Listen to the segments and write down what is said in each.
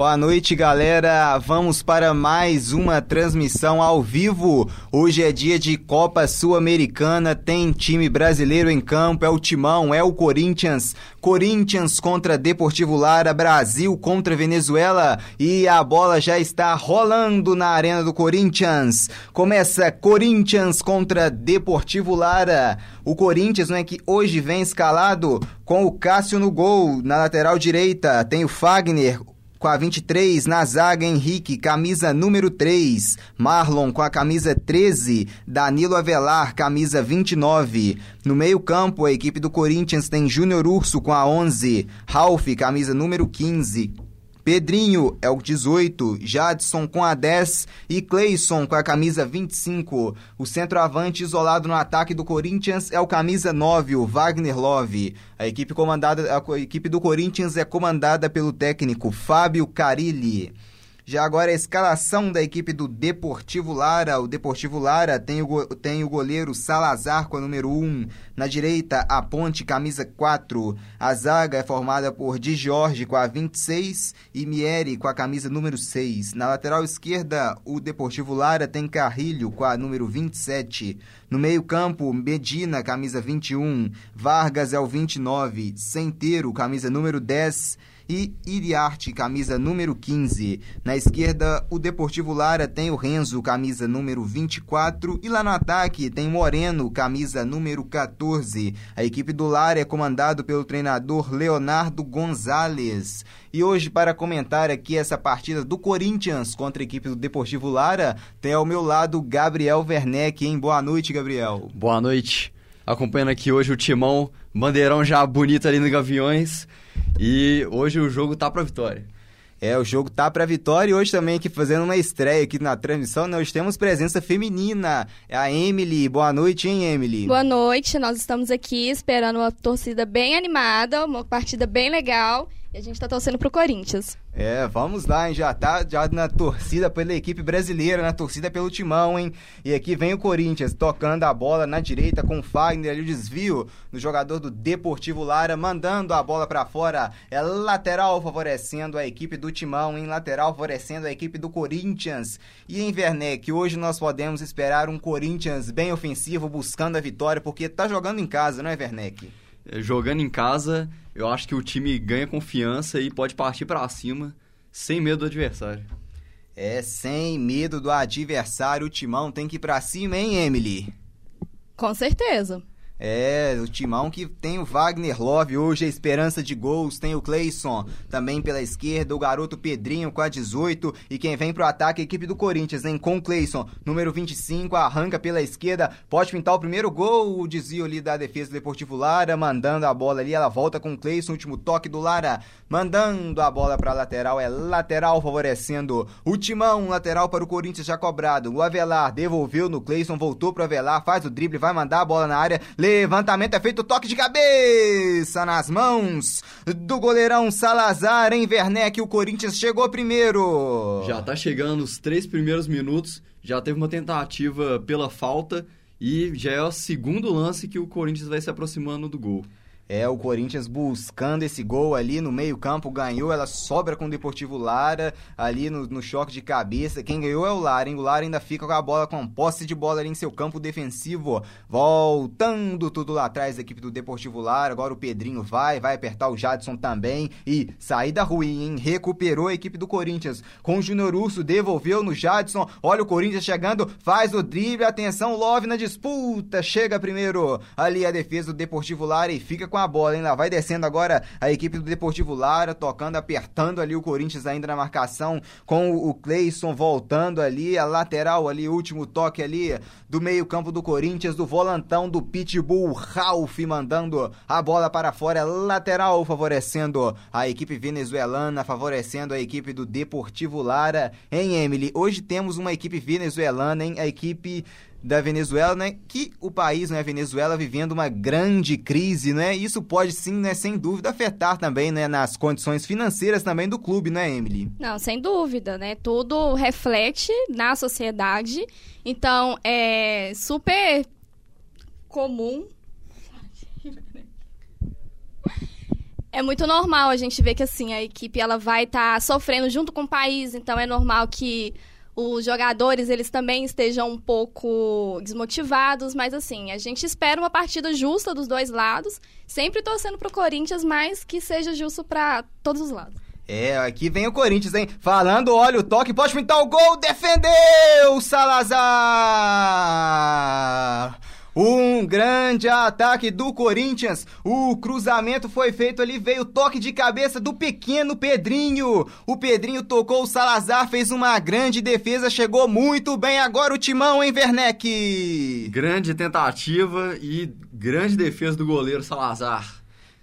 Boa noite, galera. Vamos para mais uma transmissão ao vivo. Hoje é dia de Copa Sul-Americana, tem time brasileiro em campo, é o Timão, é o Corinthians. Corinthians contra Deportivo Lara, Brasil contra Venezuela e a bola já está rolando na arena do Corinthians. Começa Corinthians contra Deportivo Lara. O Corinthians, não é que hoje vem escalado com o Cássio no gol, na lateral direita, tem o Fagner, com a 23, na zaga Henrique, camisa número 3. Marlon com a camisa 13. Danilo Avelar, camisa 29. No meio-campo, a equipe do Corinthians tem Júnior Urso com a 11. Ralph, camisa número 15. Pedrinho é o 18, Jadson com a 10 e Cleison com a camisa 25. O centroavante isolado no ataque do Corinthians é o camisa 9, o Wagner Love. A equipe comandada a equipe do Corinthians é comandada pelo técnico Fábio Carilli. Já agora a escalação da equipe do Deportivo Lara. O Deportivo Lara tem o, tem o goleiro Salazar com a número 1. Na direita, a Ponte, camisa 4. A zaga é formada por Di Jorge com a 26 e Mieri com a camisa número 6. Na lateral esquerda, o Deportivo Lara tem Carrilho com a número 27. No meio-campo, Medina, camisa 21. Vargas é o 29. Centeiro, camisa número 10 e Iriarte, camisa número 15. Na esquerda, o Deportivo Lara tem o Renzo, camisa número 24. E lá no ataque tem Moreno, camisa número 14. A equipe do Lara é comandado pelo treinador Leonardo Gonzalez. E hoje, para comentar aqui essa partida do Corinthians contra a equipe do Deportivo Lara, tem ao meu lado Gabriel Werneck, hein? Boa noite, Gabriel. Boa noite. Acompanhando aqui hoje o Timão, bandeirão já bonito ali no Gaviões. E hoje o jogo tá pra vitória. É, o jogo tá pra vitória e hoje também aqui fazendo uma estreia aqui na transmissão, nós temos presença feminina. É a Emily. Boa noite, hein, Emily? Boa noite, nós estamos aqui esperando uma torcida bem animada, uma partida bem legal. E a gente tá torcendo pro Corinthians. É, vamos lá, hein? Já tá já na torcida pela equipe brasileira, na torcida pelo timão, hein? E aqui vem o Corinthians tocando a bola na direita com o Fagner ali o desvio no jogador do Deportivo Lara, mandando a bola para fora. É lateral favorecendo a equipe do timão, em lateral favorecendo a equipe do Corinthians. E em Werneck, hoje nós podemos esperar um Corinthians bem ofensivo buscando a vitória, porque tá jogando em casa, não é, Werneck? Jogando em casa, eu acho que o time ganha confiança e pode partir para cima sem medo do adversário. É, sem medo do adversário, o Timão tem que ir pra cima, hein, Emily? Com certeza. É, o timão que tem o Wagner Love hoje, a esperança de gols, tem o Cleison também pela esquerda, o garoto Pedrinho com a 18 e quem vem pro ataque, a equipe do Corinthians, hein, com o Cleison, número 25, arranca pela esquerda, pode pintar o primeiro gol, o desvio ali da defesa do Deportivo Lara, mandando a bola ali, ela volta com o Cleison, último toque do Lara, mandando a bola pra lateral, é lateral favorecendo o timão, lateral para o Corinthians já cobrado, o Avelar devolveu no Cleison, voltou pro Avelar, faz o drible, vai mandar a bola na área, Levantamento é feito, toque de cabeça nas mãos do goleirão Salazar em Werneck. O Corinthians chegou primeiro. Já tá chegando os três primeiros minutos, já teve uma tentativa pela falta e já é o segundo lance que o Corinthians vai se aproximando do gol. É, o Corinthians buscando esse gol ali no meio-campo, ganhou, ela sobra com o Deportivo Lara, ali no, no, choque de cabeça. Quem ganhou é o Lara, hein? O Lara ainda fica com a bola, com posse de bola ali em seu campo defensivo. Voltando tudo lá atrás da equipe do Deportivo Lara. Agora o Pedrinho vai, vai apertar o Jadson também. E saída ruim, hein? Recuperou a equipe do Corinthians. Com o Júnior Urso, devolveu no Jadson. Olha o Corinthians chegando, faz o drible, atenção, Love na disputa. Chega primeiro ali a defesa do Deportivo Lara e fica com a bola, hein? Lá vai descendo agora a equipe do Deportivo Lara, tocando, apertando ali o Corinthians ainda na marcação, com o Cleison voltando ali, a lateral ali, último toque ali do meio-campo do Corinthians, do volantão do Pitbull, Ralph mandando a bola para fora, lateral favorecendo a equipe venezuelana, favorecendo a equipe do Deportivo Lara. Hein, Emily? Hoje temos uma equipe venezuelana, hein? A equipe da Venezuela, né? Que o país, né, a Venezuela, vivendo uma grande crise, né? Isso pode sim, né, sem dúvida, afetar também, né, nas condições financeiras também do clube, né, Emily? Não, sem dúvida, né? Tudo reflete na sociedade. Então, é super comum É muito normal a gente ver que assim a equipe ela vai estar tá sofrendo junto com o país, então é normal que os jogadores eles também estejam um pouco desmotivados, mas assim, a gente espera uma partida justa dos dois lados, sempre torcendo pro Corinthians, mas que seja justo para todos os lados. É, aqui vem o Corinthians, hein? Falando, olha o toque, pode pintar o gol, defendeu Salazar! Um grande ataque do Corinthians. O cruzamento foi feito ali, veio o toque de cabeça do pequeno Pedrinho. O Pedrinho tocou o Salazar, fez uma grande defesa, chegou muito bem agora o timão, hein, Werneck? Grande tentativa e grande defesa do goleiro Salazar.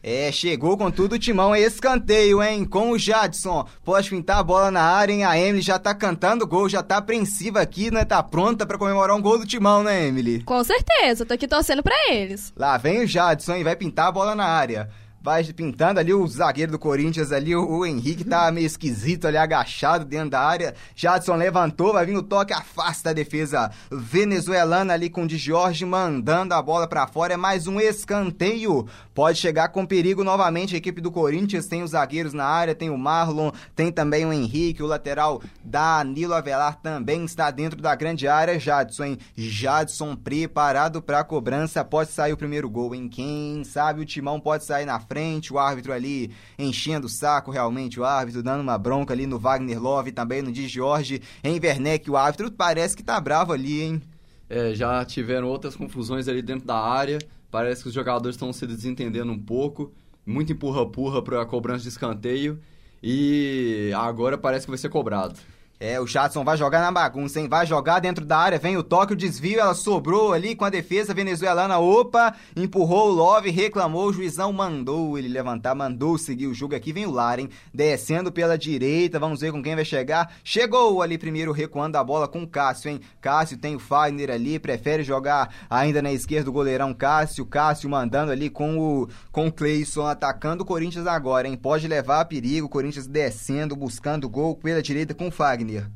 É, chegou com tudo o timão, é escanteio, hein? Com o Jadson. Pode pintar a bola na área, hein? A Emily já tá cantando gol, já tá apreensiva aqui, né? Tá pronta para comemorar um gol do timão, né, Emily? Com certeza, tô aqui torcendo pra eles. Lá vem o Jadson, hein? Vai pintar a bola na área vai pintando ali o zagueiro do Corinthians ali, o, o, Henrique tá meio esquisito ali, agachado dentro da área. Jadson levantou, vai vir o toque, afasta a defesa venezuelana ali com o de Jorge mandando a bola para fora. É mais um escanteio. Pode chegar com perigo novamente a equipe do Corinthians. Tem os zagueiros na área, tem o Marlon, tem também o Henrique, o lateral Danilo Avelar também está dentro da grande área. Jadson, hein? Jadson preparado para cobrança. Pode sair o primeiro gol, hein? Quem sabe o timão pode sair na frente frente, o árbitro ali enchendo o saco realmente, o árbitro dando uma bronca ali no Wagner Love, também no Di Jorge, em Werneck, o árbitro parece que tá bravo ali, hein? É, já tiveram outras confusões ali dentro da área, parece que os jogadores estão se desentendendo um pouco, muito empurra-purra para a cobrança de escanteio, e agora parece que vai ser cobrado. É, o Jadson vai jogar na bagunça, hein? Vai jogar dentro da área, vem o toque, o desvio, ela sobrou ali com a defesa venezuelana. Opa, empurrou o Love, reclamou, o juizão mandou ele levantar, mandou seguir o jogo. Aqui vem o Lar, hein? Descendo pela direita, vamos ver com quem vai chegar. Chegou ali primeiro recuando a bola com o Cássio, hein? Cássio tem o Fagner ali, prefere jogar ainda na esquerda o goleirão Cássio. Cássio mandando ali com o, com o Cleison, atacando o Corinthians agora, hein? Pode levar a perigo, o Corinthians descendo, buscando gol pela direita com o Fagner. Fagner.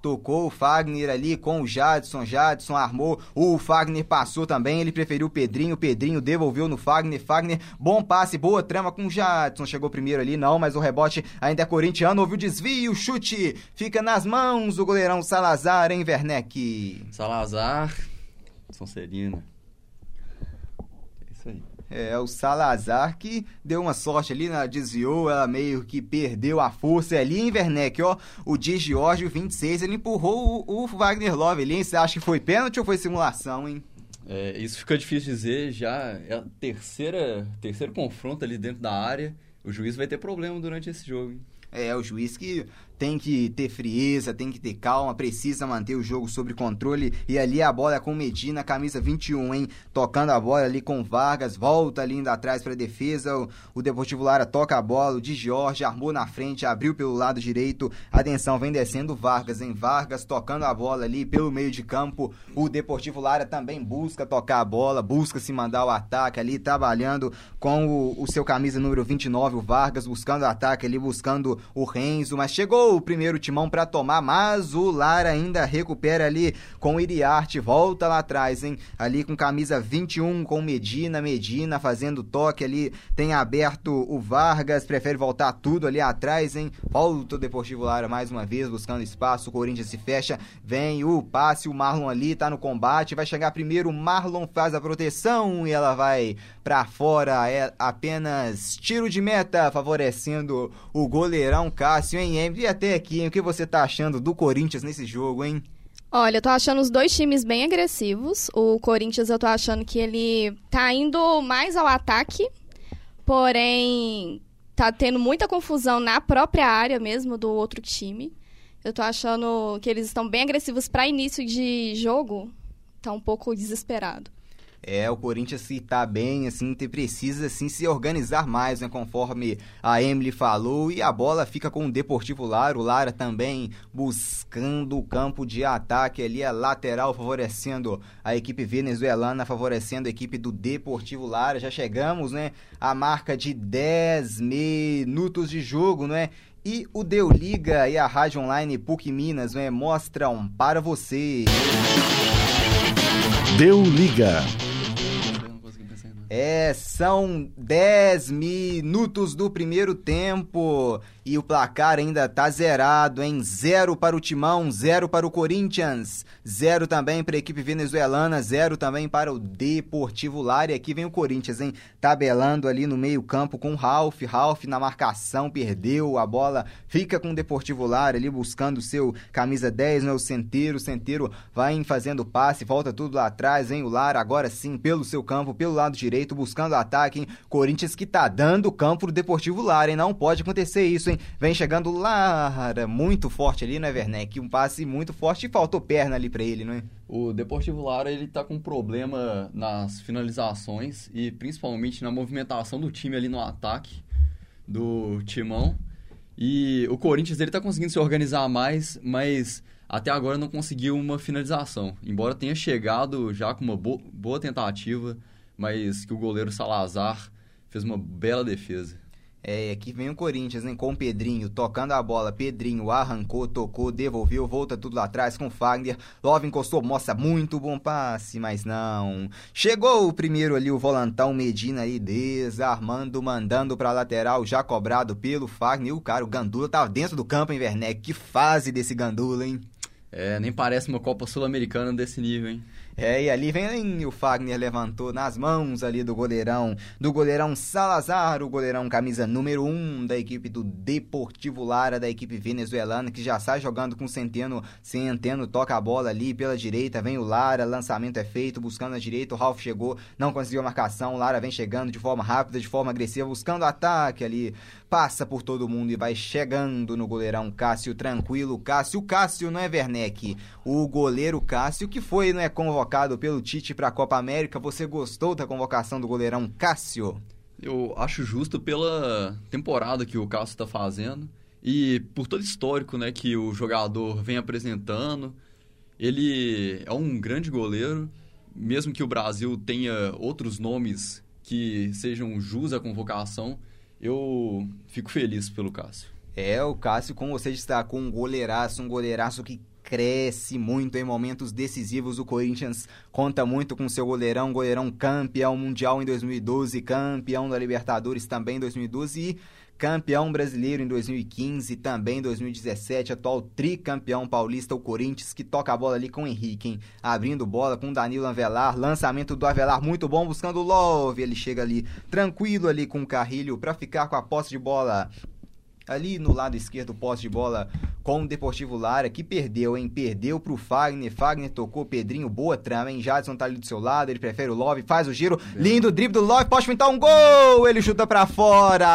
Tocou o Fagner ali com o Jadson, Jadson armou, o Fagner passou também, ele preferiu o Pedrinho, Pedrinho devolveu no Fagner, Fagner, bom passe, boa trama com o Jadson, chegou primeiro ali, não, mas o rebote ainda é corintiano, houve o desvio, chute, fica nas mãos o goleirão Salazar, em Werneck. Salazar, Sonserina. É. É, o Salazar que deu uma sorte ali, né? desviou, ela meio que perdeu a força ali em Werneck, ó. O Di Giorgio, 26, ele empurrou o, o Wagner Love ali, hein? Você acha que foi pênalti ou foi simulação, hein? É, isso fica difícil dizer, já é a terceira, terceiro confronto ali dentro da área. O juiz vai ter problema durante esse jogo, hein? É, o juiz que tem que ter frieza, tem que ter calma, precisa manter o jogo sob controle. E ali a bola com Medina, camisa 21, hein? Tocando a bola ali com Vargas, volta ali indo atrás para defesa. O, o Deportivo Lara toca a bola, o de Jorge armou na frente, abriu pelo lado direito. Atenção, vem descendo Vargas, hein? Vargas tocando a bola ali pelo meio de campo. O Deportivo Lara também busca tocar a bola, busca se mandar o ataque ali, trabalhando com o, o seu camisa número 29, o Vargas, buscando o ataque ali, buscando o Renzo, mas chegou o primeiro timão para tomar, mas o Lara ainda recupera ali com o Iriarte, volta lá atrás, hein? Ali com camisa 21 com Medina, Medina fazendo toque ali, tem aberto o Vargas, prefere voltar tudo ali atrás, hein? Volta o Deportivo Lara mais uma vez buscando espaço, o Corinthians se fecha, vem o passe, o Marlon ali tá no combate, vai chegar primeiro, o Marlon faz a proteção e ela vai para fora, é apenas tiro de meta, favorecendo o goleirão Cássio, hein? E até aqui, hein? o que você tá achando do Corinthians nesse jogo, hein? Olha, eu tô achando os dois times bem agressivos. O Corinthians eu tô achando que ele tá indo mais ao ataque, porém tá tendo muita confusão na própria área mesmo do outro time. Eu tô achando que eles estão bem agressivos para início de jogo. Tá um pouco desesperado. É, o Corinthians se tá bem, assim, precisa assim se organizar mais, né, conforme a Emily falou, e a bola fica com o Deportivo Lara, o Lara também buscando o campo de ataque ali, a lateral favorecendo a equipe venezuelana, favorecendo a equipe do Deportivo Lara. Já chegamos, né, a marca de 10 minutos de jogo, né? E o Deu Liga e a Rádio Online PUC Minas né, mostram para você. Deu Liga. É, são 10 minutos do primeiro tempo e o placar ainda tá zerado, em zero para o Timão, zero para o Corinthians, zero também para a equipe venezuelana, zero também para o Deportivo Lara. E aqui vem o Corinthians, hein? Tabelando ali no meio-campo com o Ralf. Ralf na marcação, perdeu a bola, fica com o Deportivo Lara ali buscando seu camisa 10, não é o Centeiro. O Centeiro vai fazendo passe, volta tudo lá atrás, vem o Lara agora sim pelo seu campo, pelo lado direito direito, buscando ataque, hein? Corinthians que tá dando campo pro Deportivo Lara, hein? Não pode acontecer isso, hein? Vem chegando Lara, muito forte ali, né, Werneck? Um passe muito forte e faltou perna ali pra ele, não é? O Deportivo Lara, ele tá com problema nas finalizações e principalmente na movimentação do time ali no ataque do Timão. E o Corinthians, ele tá conseguindo se organizar mais, mas até agora não conseguiu uma finalização. Embora tenha chegado já com uma boa tentativa mas que o goleiro Salazar fez uma bela defesa. É, aqui vem o Corinthians, hein, com o Pedrinho, tocando a bola, Pedrinho arrancou, tocou, devolveu, volta tudo lá atrás com o Fagner, Love encostou, mostra muito bom passe, mas não. Chegou o primeiro ali, o volantão Medina aí, desarmando, mandando pra lateral, já cobrado pelo Fagner, e o cara, o Gandula, tava dentro do campo, hein, Werneck, que fase desse Gandula, hein. É, nem parece uma Copa Sul-Americana desse nível, hein. É, e ali vem o Fagner levantou nas mãos ali do goleirão, do goleirão Salazar, o goleirão camisa número 1 um da equipe do Deportivo Lara, da equipe venezuelana, que já sai jogando com Centeno, Centeno toca a bola ali pela direita, vem o Lara, lançamento é feito, buscando a direita, o Ralf chegou, não conseguiu a marcação, o Lara vem chegando de forma rápida, de forma agressiva, buscando ataque ali, passa por todo mundo e vai chegando no goleirão Cássio, tranquilo, Cássio, Cássio não é Werneck, o goleiro Cássio que foi, não é convocado convocado pelo Tite para a Copa América. Você gostou da convocação do goleirão Cássio? Eu acho justo pela temporada que o Cássio está fazendo e por todo o histórico né, que o jogador vem apresentando. Ele é um grande goleiro, mesmo que o Brasil tenha outros nomes que sejam jus à convocação, eu fico feliz pelo Cássio. É, o Cássio, como você destacou, um goleiraço, um goleiraço que cresce muito em momentos decisivos. O Corinthians conta muito com seu goleirão, goleirão campeão mundial em 2012, campeão da Libertadores também em 2012 e campeão brasileiro em 2015, também em 2017, atual tricampeão paulista, o Corinthians, que toca a bola ali com o Henrique, hein? abrindo bola com Danilo Avelar, lançamento do Avelar muito bom, buscando o Love, ele chega ali tranquilo ali com o Carrilho para ficar com a posse de bola ali no lado esquerdo, posse de bola com o Deportivo Lara, que perdeu, hein? Perdeu pro Fagner. Fagner tocou, Pedrinho, boa trama, hein? Jadson tá ali do seu lado, ele prefere o Love, faz o giro. Bem. Lindo drible do Love, pode pintar um gol! Ele chuta pra fora!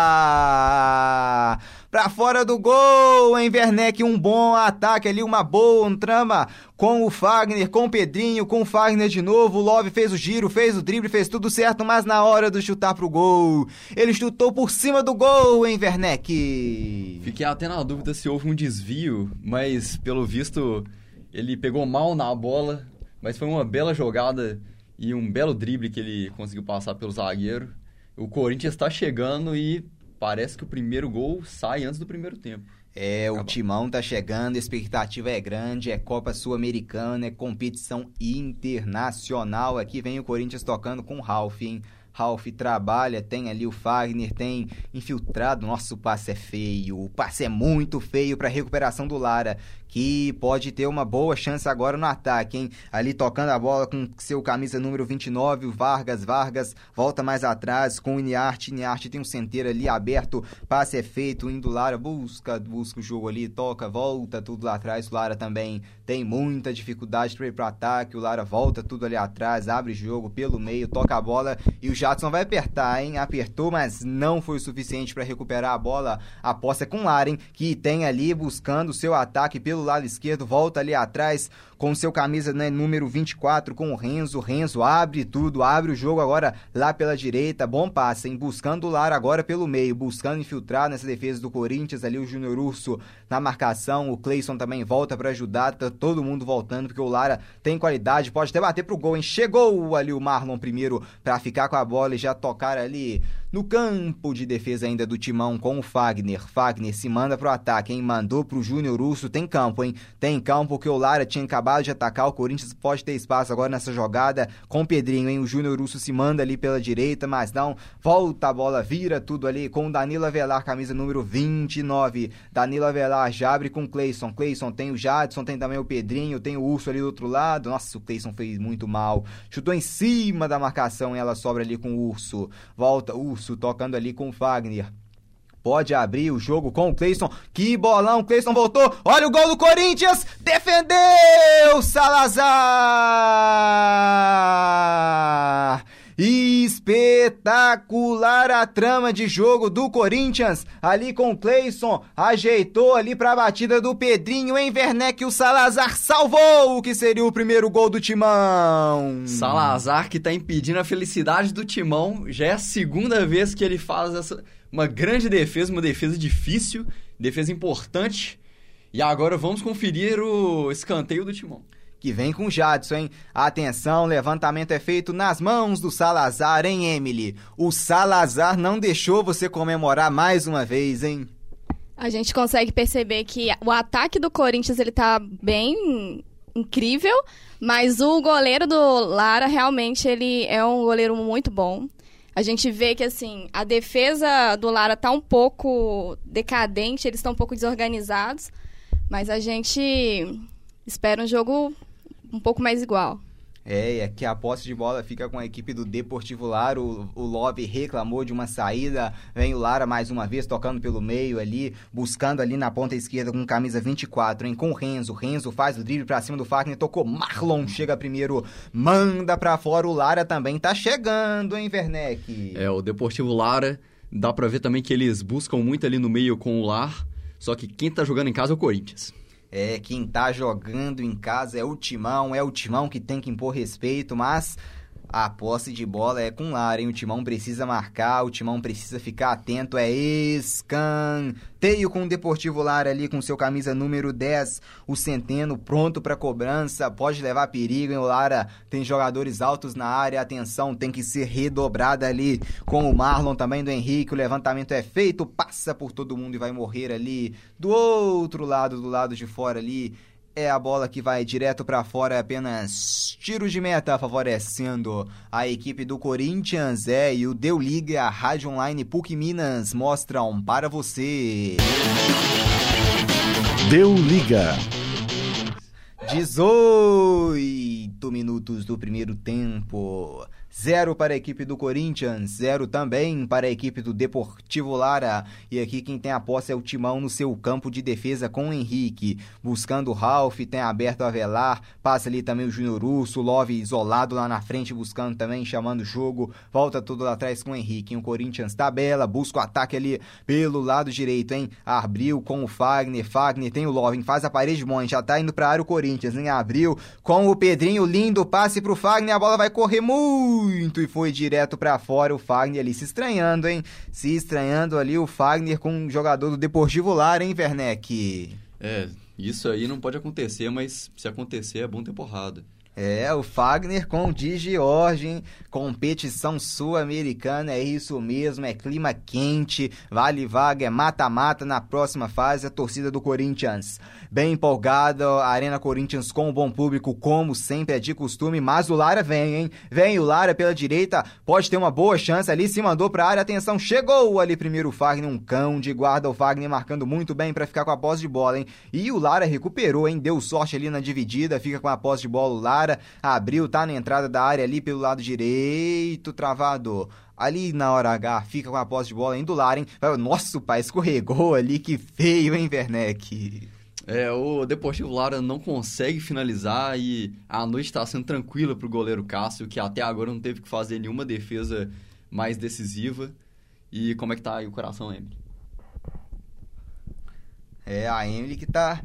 Pra fora do gol, hein, Werneck? Um bom ataque ali, uma boa um trama com o Fagner, com o Pedrinho, com o Fagner de novo. O Love fez o giro, fez o drible, fez tudo certo, mas na hora de chutar pro gol, ele chutou por cima do gol, hein, Werneck? Fiquei até na dúvida se houve um desvio, mas pelo visto ele pegou mal na bola, mas foi uma bela jogada e um belo drible que ele conseguiu passar pelo zagueiro. O Corinthians está chegando e parece que o primeiro gol sai antes do primeiro tempo. É, Acabou. o timão tá chegando, a expectativa é grande, é Copa Sul-Americana, é competição internacional. Aqui vem o Corinthians tocando com o Ralf, hein? Ralf trabalha, tem ali o Fagner, tem infiltrado. Nossa, o passe é feio. O passe é muito feio para recuperação do Lara, que pode ter uma boa chance agora no ataque, hein? Ali tocando a bola com seu camisa número 29, o Vargas. Vargas volta mais atrás com o Iniarte. Iniarte tem um centeiro ali aberto. Passe é feito, indo Lara, busca, busca o jogo ali, toca, volta tudo lá atrás. O Lara também tem muita dificuldade para ir para ataque. O Lara volta tudo ali atrás, abre jogo pelo meio, toca a bola e o Jadson vai apertar, hein? Apertou, mas não foi o suficiente para recuperar a bola. A posse é com o Laren, que tem ali buscando o seu ataque pelo lado esquerdo, volta ali atrás com seu camisa né, número 24, com o Renzo. Renzo abre tudo, abre o jogo agora lá pela direita. Bom passe, hein? Buscando o Lar agora pelo meio, buscando infiltrar nessa defesa do Corinthians. Ali o Júnior Urso na marcação. O Cleison também volta para ajudar. Tá todo mundo voltando, porque o Lara tem qualidade, pode até bater pro gol, hein? Chegou ali o Marlon primeiro para ficar com a bola e já tocar ali No campo de defesa ainda do Timão com o Fagner. Fagner se manda pro ataque, hein? Mandou pro Júnior Urso. Tem campo, hein? Tem campo que o Lara tinha acabado de atacar. O Corinthians pode ter espaço agora nessa jogada com o Pedrinho, hein? O Júnior Urso se manda ali pela direita, mas não. Volta a bola, vira tudo ali com o Danilo Avelar, camisa número 29. Danilo Avelar já abre com Cleison. Cleison tem o Jadson, tem também o Pedrinho, tem o Urso ali do outro lado. Nossa, o Cleison fez muito mal. Chutou em cima da marcação e ela sobra ali com o Urso. Volta, Urso tocando ali com o Fagner. Pode abrir o jogo com o Cleison. Que bolão, Cleison voltou. Olha o gol do Corinthians. Defendeu Salazar. Espetacular a trama de jogo do Corinthians, ali com o Cleison, ajeitou ali para a batida do Pedrinho em Werneck, o Salazar salvou o que seria o primeiro gol do Timão. Salazar que tá impedindo a felicidade do Timão, já é a segunda vez que ele faz essa uma grande defesa, uma defesa difícil, defesa importante. E agora vamos conferir o escanteio do Timão que vem com Jadson, hein? Atenção, levantamento é feito nas mãos do Salazar, hein, Emily? O Salazar não deixou você comemorar mais uma vez, hein? A gente consegue perceber que o ataque do Corinthians ele tá bem incrível, mas o goleiro do Lara realmente ele é um goleiro muito bom. A gente vê que assim, a defesa do Lara tá um pouco decadente, eles estão um pouco desorganizados, mas a gente espera um jogo um pouco mais igual. É, é que a posse de bola fica com a equipe do Deportivo Lara. O, o Love reclamou de uma saída. Vem o Lara mais uma vez tocando pelo meio ali, buscando ali na ponta esquerda com camisa 24, hein? Com o Renzo. Renzo faz o drible pra cima do Fagner, tocou. Marlon chega primeiro, manda pra fora. O Lara também tá chegando, hein, Werneck? É, o Deportivo Lara, dá pra ver também que eles buscam muito ali no meio com o Lar. Só que quem tá jogando em casa é o Corinthians. É, quem tá jogando em casa é o Timão, é o Timão que tem que impor respeito, mas a posse de bola é com Lara, hein? O Timão precisa marcar, o Timão precisa ficar atento. É escanteio com o Deportivo Lara ali com seu camisa número 10. O Centeno pronto para cobrança. Pode levar perigo, hein? O Lara tem jogadores altos na área. Atenção, tem que ser redobrada ali com o Marlon também do Henrique. O levantamento é feito, passa por todo mundo e vai morrer ali do outro lado, do lado de fora ali é a bola que vai direto para fora, é apenas tiro de meta, favorecendo a equipe do Corinthians. É, e o Deu Liga, a Rádio Online PUC Minas mostram para você. Deu Liga. 18 minutos do primeiro tempo. Zero para a equipe do Corinthians, zero também para a equipe do Deportivo Lara. E aqui quem tem a posse é o Timão no seu campo de defesa com o Henrique. Buscando o Ralph, tem aberto a Velar, passa ali também o Júnior Urso, Love isolado lá na frente, buscando também, chamando o jogo. Volta tudo lá atrás com o Henrique. O Corinthians tabela, busca o ataque ali pelo lado direito, hein? Abriu com o Fagner, Fagner tem o Love, faz a parede bom, já tá indo pra área o Corinthians, hein? Abriu com o Pedrinho, lindo passe pro Fagner, a bola vai correr muito muito e foi direto para fora. O Fagner ali se estranhando, hein? Se estranhando ali o Fagner com um jogador do Deportivo Lar, hein, Werneck? É, isso aí não pode acontecer, mas se acontecer é bom ter porrada. É, o Fagner com o Di George, competição sul-americana, é isso mesmo, é clima quente, vale vaga, é mata-mata na próxima fase, a torcida do Corinthians bem empolgada, a Arena Corinthians com um bom público, como sempre é de costume, mas o Lara vem, hein? Vem o Lara pela direita, pode ter uma boa chance ali, se mandou pra área, atenção, chegou ali primeiro o Fagner, um cão de guarda, o Fagner marcando muito bem para ficar com a posse de bola, hein? E o Lara recuperou, hein? Deu sorte ali na dividida, fica com a posse de bola o Lara, abriu, tá na entrada da área ali pelo lado direito, travado. Ali na hora H, fica com a posse de bola indo lá, hein? Nossa, o pai escorregou ali, que feio, hein, Werneck? É, o Deportivo Lara não consegue finalizar e a noite está sendo tranquila para o goleiro Cássio, que até agora não teve que fazer nenhuma defesa mais decisiva. E como é que tá aí o coração, Emily? É, a Emily que tá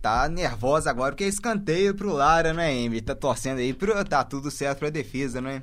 tá nervosa agora, porque é escanteio pro Lara, né, Emily? Tá torcendo aí, pro, tá tudo certo pra defesa, não é?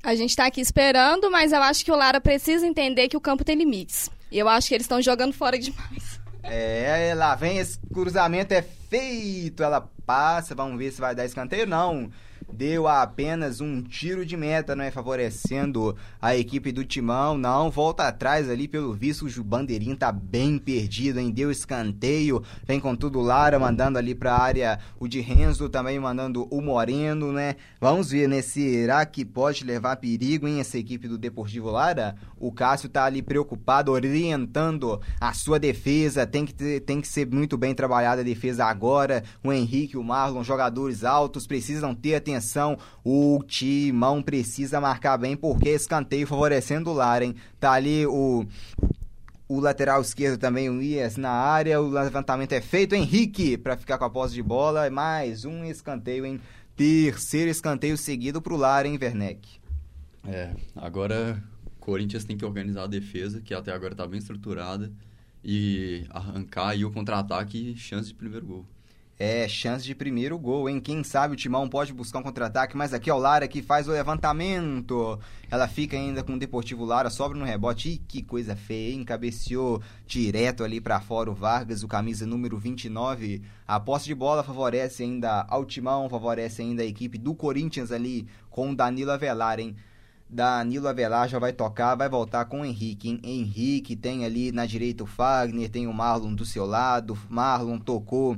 A gente tá aqui esperando, mas eu acho que o Lara precisa entender que o campo tem limites. E eu acho que eles estão jogando fora demais. É, lá vem esse cruzamento, é feito, ela passa, vamos ver se vai dar escanteio, não. Deu apenas um tiro de meta, não é? Favorecendo a equipe do Timão, não, volta atrás ali, pelo visto. O Bandeirinho tá bem perdido, hein, deu escanteio, vem com tudo Lara, mandando ali pra área. O de Renzo, também mandando o Moreno, né, vamos ver, né, será que pode levar perigo, em essa equipe do Deportivo Lara? O Cássio tá ali preocupado, orientando a sua defesa, tem que, ter, tem que ser muito bem trabalhada a defesa agora, o Henrique, o Marlon, jogadores altos, precisam ter atenção, o Timão precisa marcar bem, porque escanteio favorecendo o Lara, Tá ali o o lateral esquerdo também, o Ias na área. O levantamento é feito. Henrique para ficar com a posse de bola. Mais um escanteio em terceiro escanteio seguido para o Lara, hein, Werneck? É, agora o Corinthians tem que organizar a defesa, que até agora está bem estruturada, e arrancar aí o contra-ataque e chance de primeiro gol. É, chance de primeiro gol, hein? Quem sabe o Timão pode buscar um contra-ataque, mas aqui é o Lara que faz o levantamento. Ela fica ainda com o Deportivo Lara, sobra no rebote. Ih, que coisa feia, hein? Cabeceou direto ali para fora o Vargas, o camisa número 29. A posse de bola favorece ainda ao Timão, favorece ainda a equipe do Corinthians ali com o Danilo Avelar, hein? Danilo Avelar já vai tocar, vai voltar com o Henrique. Hein? Henrique tem ali na direita o Fagner, tem o Marlon do seu lado. Marlon tocou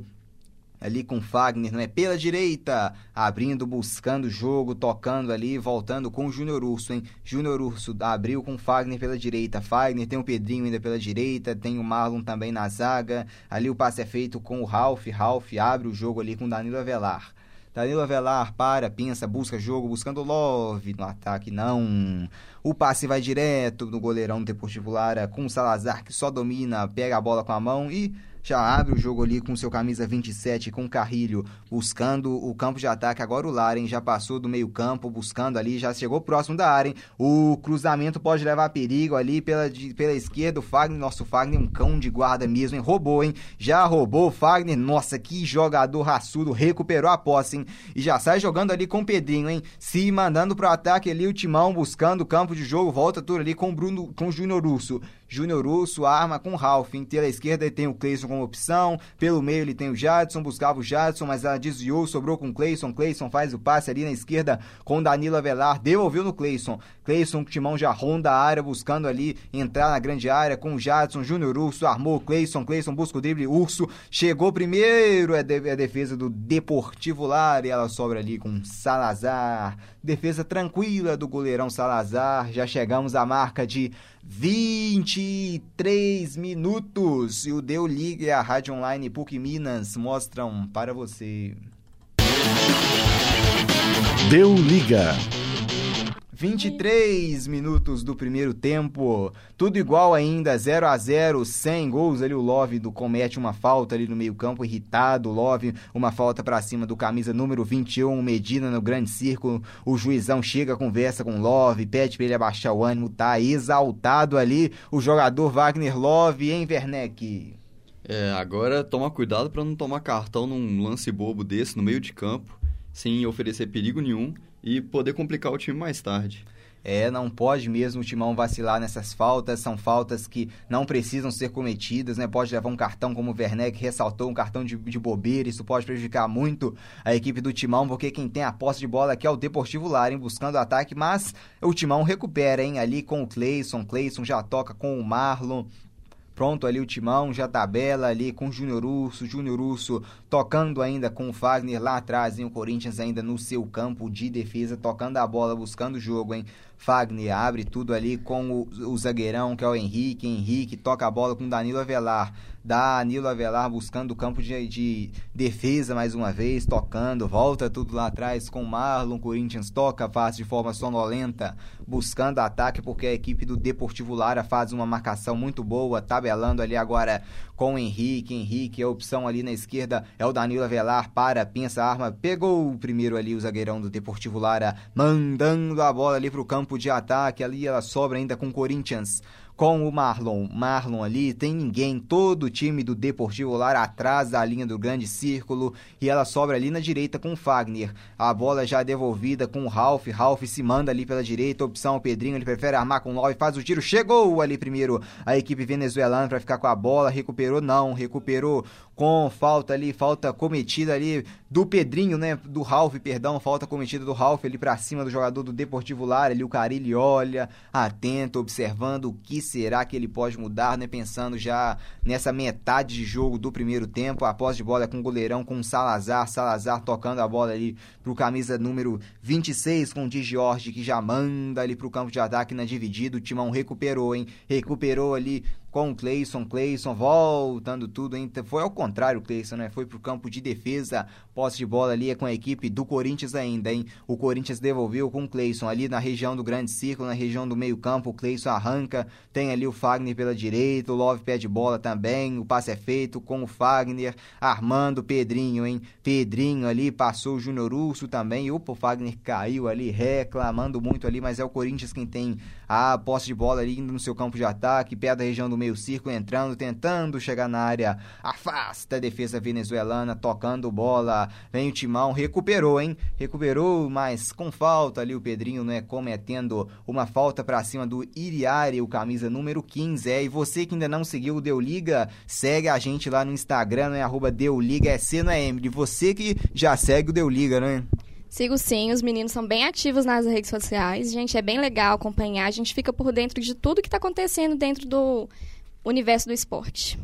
ali com Fagner, não é? Pela direita, abrindo, buscando o jogo, tocando ali, voltando com o Júnior Urso, hein? Júnior Urso abriu com Fagner pela direita. Fagner tem o Pedrinho ainda pela direita, tem o Marlon também na zaga. Ali o passe é feito com o Ralph. Ralph abre o jogo ali com Danilo Avelar. Danilo Avelar para, pensa, busca jogo, buscando Love no ataque, não. O passe vai direto no goleirão do Deportivo Lara com o Salazar que só domina, pega a bola com a mão e já abre o jogo ali com seu camisa 27 com Carrilho, buscando o campo de ataque. Agora o Laren já passou do meio campo, buscando ali, já chegou próximo da área. Hein? O cruzamento pode levar perigo ali pela, de, pela esquerda. O Fagner, nosso Fagner, um cão de guarda mesmo, hein? Roubou, hein? Já roubou o Fagner. Nossa, que jogador raçudo, recuperou a posse, hein? E já sai jogando ali com o Pedrinho, hein? Se mandando pro ataque ali, o Timão buscando o campo de jogo, volta tudo ali com o Bruno, com o Júnior Urso. Júnior Urso arma com o Ralph. Pela esquerda ele tem o Cleison como opção. Pelo meio ele tem o Jadson, buscava o Jadson, mas ela desviou, sobrou com o Cleison. Cleison faz o passe ali na esquerda com Danilo Avelar, devolveu no Cleison. Cleison, o Timão já ronda a área, buscando ali entrar na grande área com o Jadson. Júnior Urso armou o Cleison. Cleison busca o drible. Urso chegou primeiro. É, de, é defesa do Deportivo Lar e ela sobra ali com Salazar. Defesa tranquila do goleirão Salazar. Já chegamos à marca de 23 minutos. E o Deu Liga e a Rádio Online PUC Minas mostram para você. Deu Liga. 23 minutos do primeiro tempo, tudo igual ainda, 0 a 0 sem gols ali, o Love do comete uma falta ali no meio campo, irritado, Love, uma falta para cima do camisa número 21, Medina no grande círculo, o juizão chega, conversa com Love, pede para ele abaixar o ânimo, tá exaltado ali, o jogador Wagner Love, em Werneck? É, agora toma cuidado para não tomar cartão num lance bobo desse no meio de campo, sem oferecer perigo nenhum e poder complicar o time mais tarde. É, não pode mesmo o Timão vacilar nessas faltas, são faltas que não precisam ser cometidas, né? Pode levar um cartão, como o Werneck ressaltou, um cartão de, de bobeira, isso pode prejudicar muito a equipe do Timão, porque quem tem a posse de bola aqui é o Deportivo Laren, buscando ataque, mas o Timão recupera, hein? Ali com o Cleison, Cleison já toca com o Marlon, Pronto ali o Timão, já tabela ali com o Júnior Urso, Júnior Urso tocando ainda com o Fagner lá atrás, hein? O Corinthians ainda no seu campo de defesa, tocando a bola, buscando o jogo, hein? Fagner abre tudo ali com o, o zagueirão, que é o Henrique. Henrique toca a bola com Danilo Avelar. Danilo Avelar buscando o campo de, de, defesa mais uma vez, tocando, volta tudo lá atrás com o Marlon. Corinthians toca, faz de forma sonolenta, buscando ataque, porque a equipe do Deportivo Lara faz uma marcação muito boa, tabelando ali agora com o Henrique. Henrique, a opção ali na esquerda é o Danilo Avelar, para, pensa, arma, pegou o primeiro ali o zagueirão do Deportivo Lara, mandando a bola ali pro campo de ataque, ali ela sobra ainda com o Corinthians com o Marlon. Marlon ali, tem ninguém, todo o time do Deportivo Lara atrás da linha do grande círculo e ela sobra ali na direita com o Fagner. A bola já devolvida com o Ralph, Ralph se manda ali pela direita, opção o Pedrinho, ele prefere armar com o 9, faz o tiro, chegou ali primeiro a equipe venezuelana para ficar com a bola, recuperou não, recuperou com falta ali, falta cometida ali do Pedrinho, né? Do Ralf, perdão, falta cometida do Ralf ali pra cima do jogador do Deportivo Lara, ali o Carilli olha, atento, observando o que será que ele pode mudar, né? Pensando já nessa metade de jogo do primeiro tempo, a posse de bola é com o goleirão, com o Salazar, Salazar tocando a bola ali pro camisa número 26, com o Di Jorge, que já manda ali pro campo de ataque na dividida, o Timão recuperou, hein? Recuperou ali com o Cleison, Cleison voltando tudo, hein? Foi ao contrário o Cleison, né? Foi pro campo de defesa, posse de bola ali é com a equipe do Corinthians ainda, hein? O Corinthians devolveu com o Cleison ali na região do grande círculo, na região do meio campo, o Cleison arranca, tem ali o Fagner pela direita, o Love pede bola também, o passe é feito com o Fagner, armando o Pedrinho, hein? Pedrinho ali, passou o Júnior Urso também, opa, o Fagner caiu ali, reclamando muito ali, mas é o Corinthians quem tem a posse de bola ali no seu campo de ataque, perto da região do meio círculo, entrando, tentando chegar na área, afasta a defesa venezuelana, tocando bola, vem o Timão, recuperou, hein? Recuperou, mas com falta ali o Pedrinho, né, cometendo uma falta para cima do Iriari, o camisa número 15, é, e você que ainda não seguiu o Deu Liga, segue a gente lá no Instagram, né, arroba Deu Liga, é C, não é Emily, você que já segue o Deu Liga, né? Sigo sim, os meninos são bem ativos nas redes sociais. Gente, é bem legal acompanhar. A gente fica por dentro de tudo que está acontecendo dentro do universo do esporte.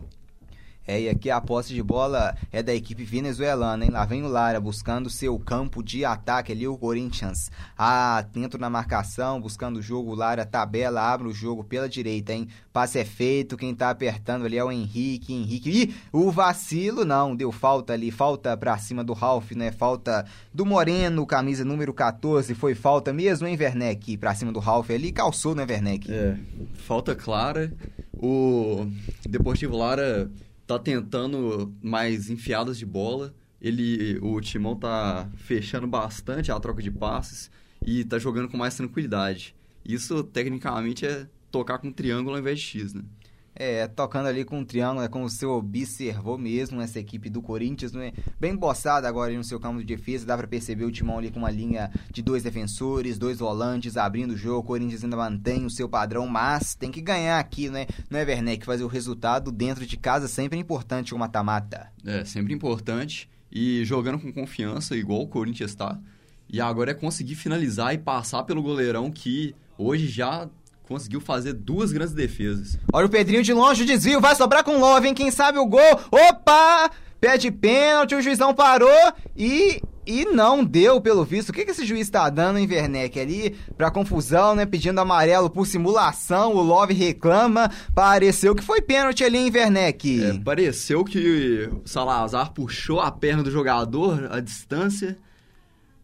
É, e aqui a posse de bola é da equipe venezuelana, hein? Lá vem o Lara buscando seu campo de ataque ali, o Corinthians. Atento na marcação, buscando o jogo. O Lara tabela, abre o jogo pela direita, hein? Passe é feito, quem tá apertando ali é o Henrique. Henrique. Ih, o vacilo não, deu falta ali, falta pra cima do Ralf, né? Falta do Moreno, camisa número 14. Foi falta mesmo, hein, Werneck? Pra cima do Ralf ali, calçou, né, Werneck? É, falta clara. O Deportivo Lara tá tentando mais enfiadas de bola. Ele, o Timão tá fechando bastante a troca de passes e tá jogando com mais tranquilidade. Isso, tecnicamente, é tocar com triângulo ao invés de X, né? É, tocando ali com um triângulo, é como você observou mesmo essa equipe do Corinthians, não é? Bem boçada agora no seu campo de defesa, dá para perceber o Timão ali com uma linha de dois defensores, dois volantes, abrindo o jogo, o Corinthians ainda mantém o seu padrão, mas tem que ganhar aqui, né? Não é, Werneck? Fazer o resultado dentro de casa sempre é importante o mata-mata. É, sempre importante, e jogando com confiança, igual o Corinthians tá, e agora é conseguir finalizar e passar pelo goleirão que hoje já conseguiu fazer duas grandes defesas. Olha o Pedrinho de longe, o desvio, vai sobrar com o Love, hein? Quem sabe o gol. Opa! Pede pênalti, o juizão parou e. E não deu, pelo visto. O que, que esse juiz tá dando em Werneck ali? Pra confusão, né? Pedindo amarelo por simulação. O Love reclama. Pareceu que foi pênalti ali em Werneck. É, pareceu que o Salazar puxou a perna do jogador à distância.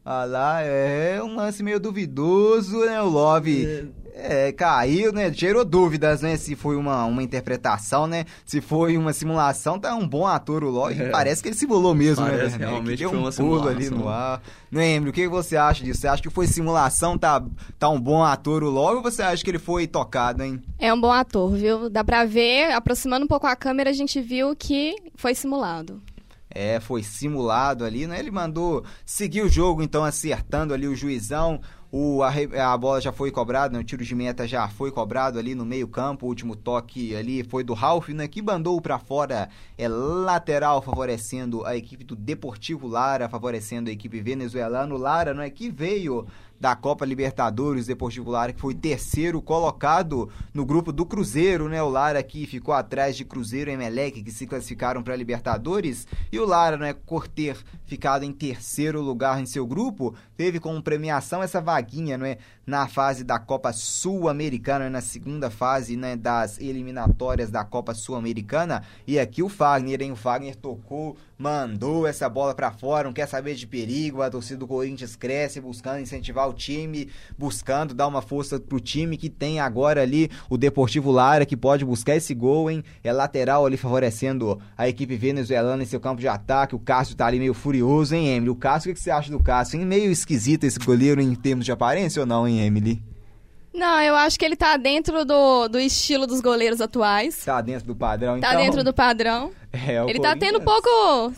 Ah lá, é um lance meio duvidoso, né? O Love. É é, caiu, né? Gerou dúvidas, né? Se foi uma, uma interpretação, né? Se foi uma simulação, tá um bom ator o Log. É. Parece que ele simulou mesmo, né, Parece né? Realmente deu foi um uma pulo simulação. ali no ar. Lembro, o que você acha disso? Você acha que foi simulação, tá, tá um bom ator o Log, ou você acha que ele foi tocado, hein? É um bom ator, viu? Dá pra ver, aproximando um pouco a câmera, a gente viu que foi simulado. É, foi simulado ali, né? Ele mandou seguir o jogo, então acertando ali o juizão. O, a, a, bola já foi cobrada, né? o tiro de meta já foi cobrado ali no meio-campo. O último toque ali foi do Ralf, né? Que mandou para fora. É lateral, favorecendo a equipe do Deportivo Lara, favorecendo a equipe venezuelana. O Lara, não é? Que veio da Copa Libertadores, Deportivo Lara, que foi terceiro colocado no grupo do Cruzeiro, né? O Lara que ficou atrás de Cruzeiro e Emelec, que se classificaram para Libertadores, e o Lara, né, por ter ficado em terceiro lugar em seu grupo, teve como premiação essa vaguinha, não é? Na fase da Copa Sul-Americana, na segunda fase, né, das eliminatórias da Copa Sul-Americana, e aqui o Fagner, hein? O Fagner tocou, mandou essa bola para fora, não quer saber de perigo, a torcida do Corinthians cresce buscando incentivar o time, buscando dar uma força pro time que tem agora ali o Deportivo Lara, que pode buscar esse gol, hein? É lateral ali favorecendo a equipe venezuelana em seu campo de ataque. O Cássio tá ali meio furioso, hein, Emily? O Cássio, o que você acha do Cássio, hein? Meio esquisito esse goleiro em termos de aparência ou não, hein, Emily? Não, eu acho que ele tá dentro do, do estilo dos goleiros atuais. Tá dentro do padrão, Tá então. dentro do padrão. É, o ele tá tendo pouco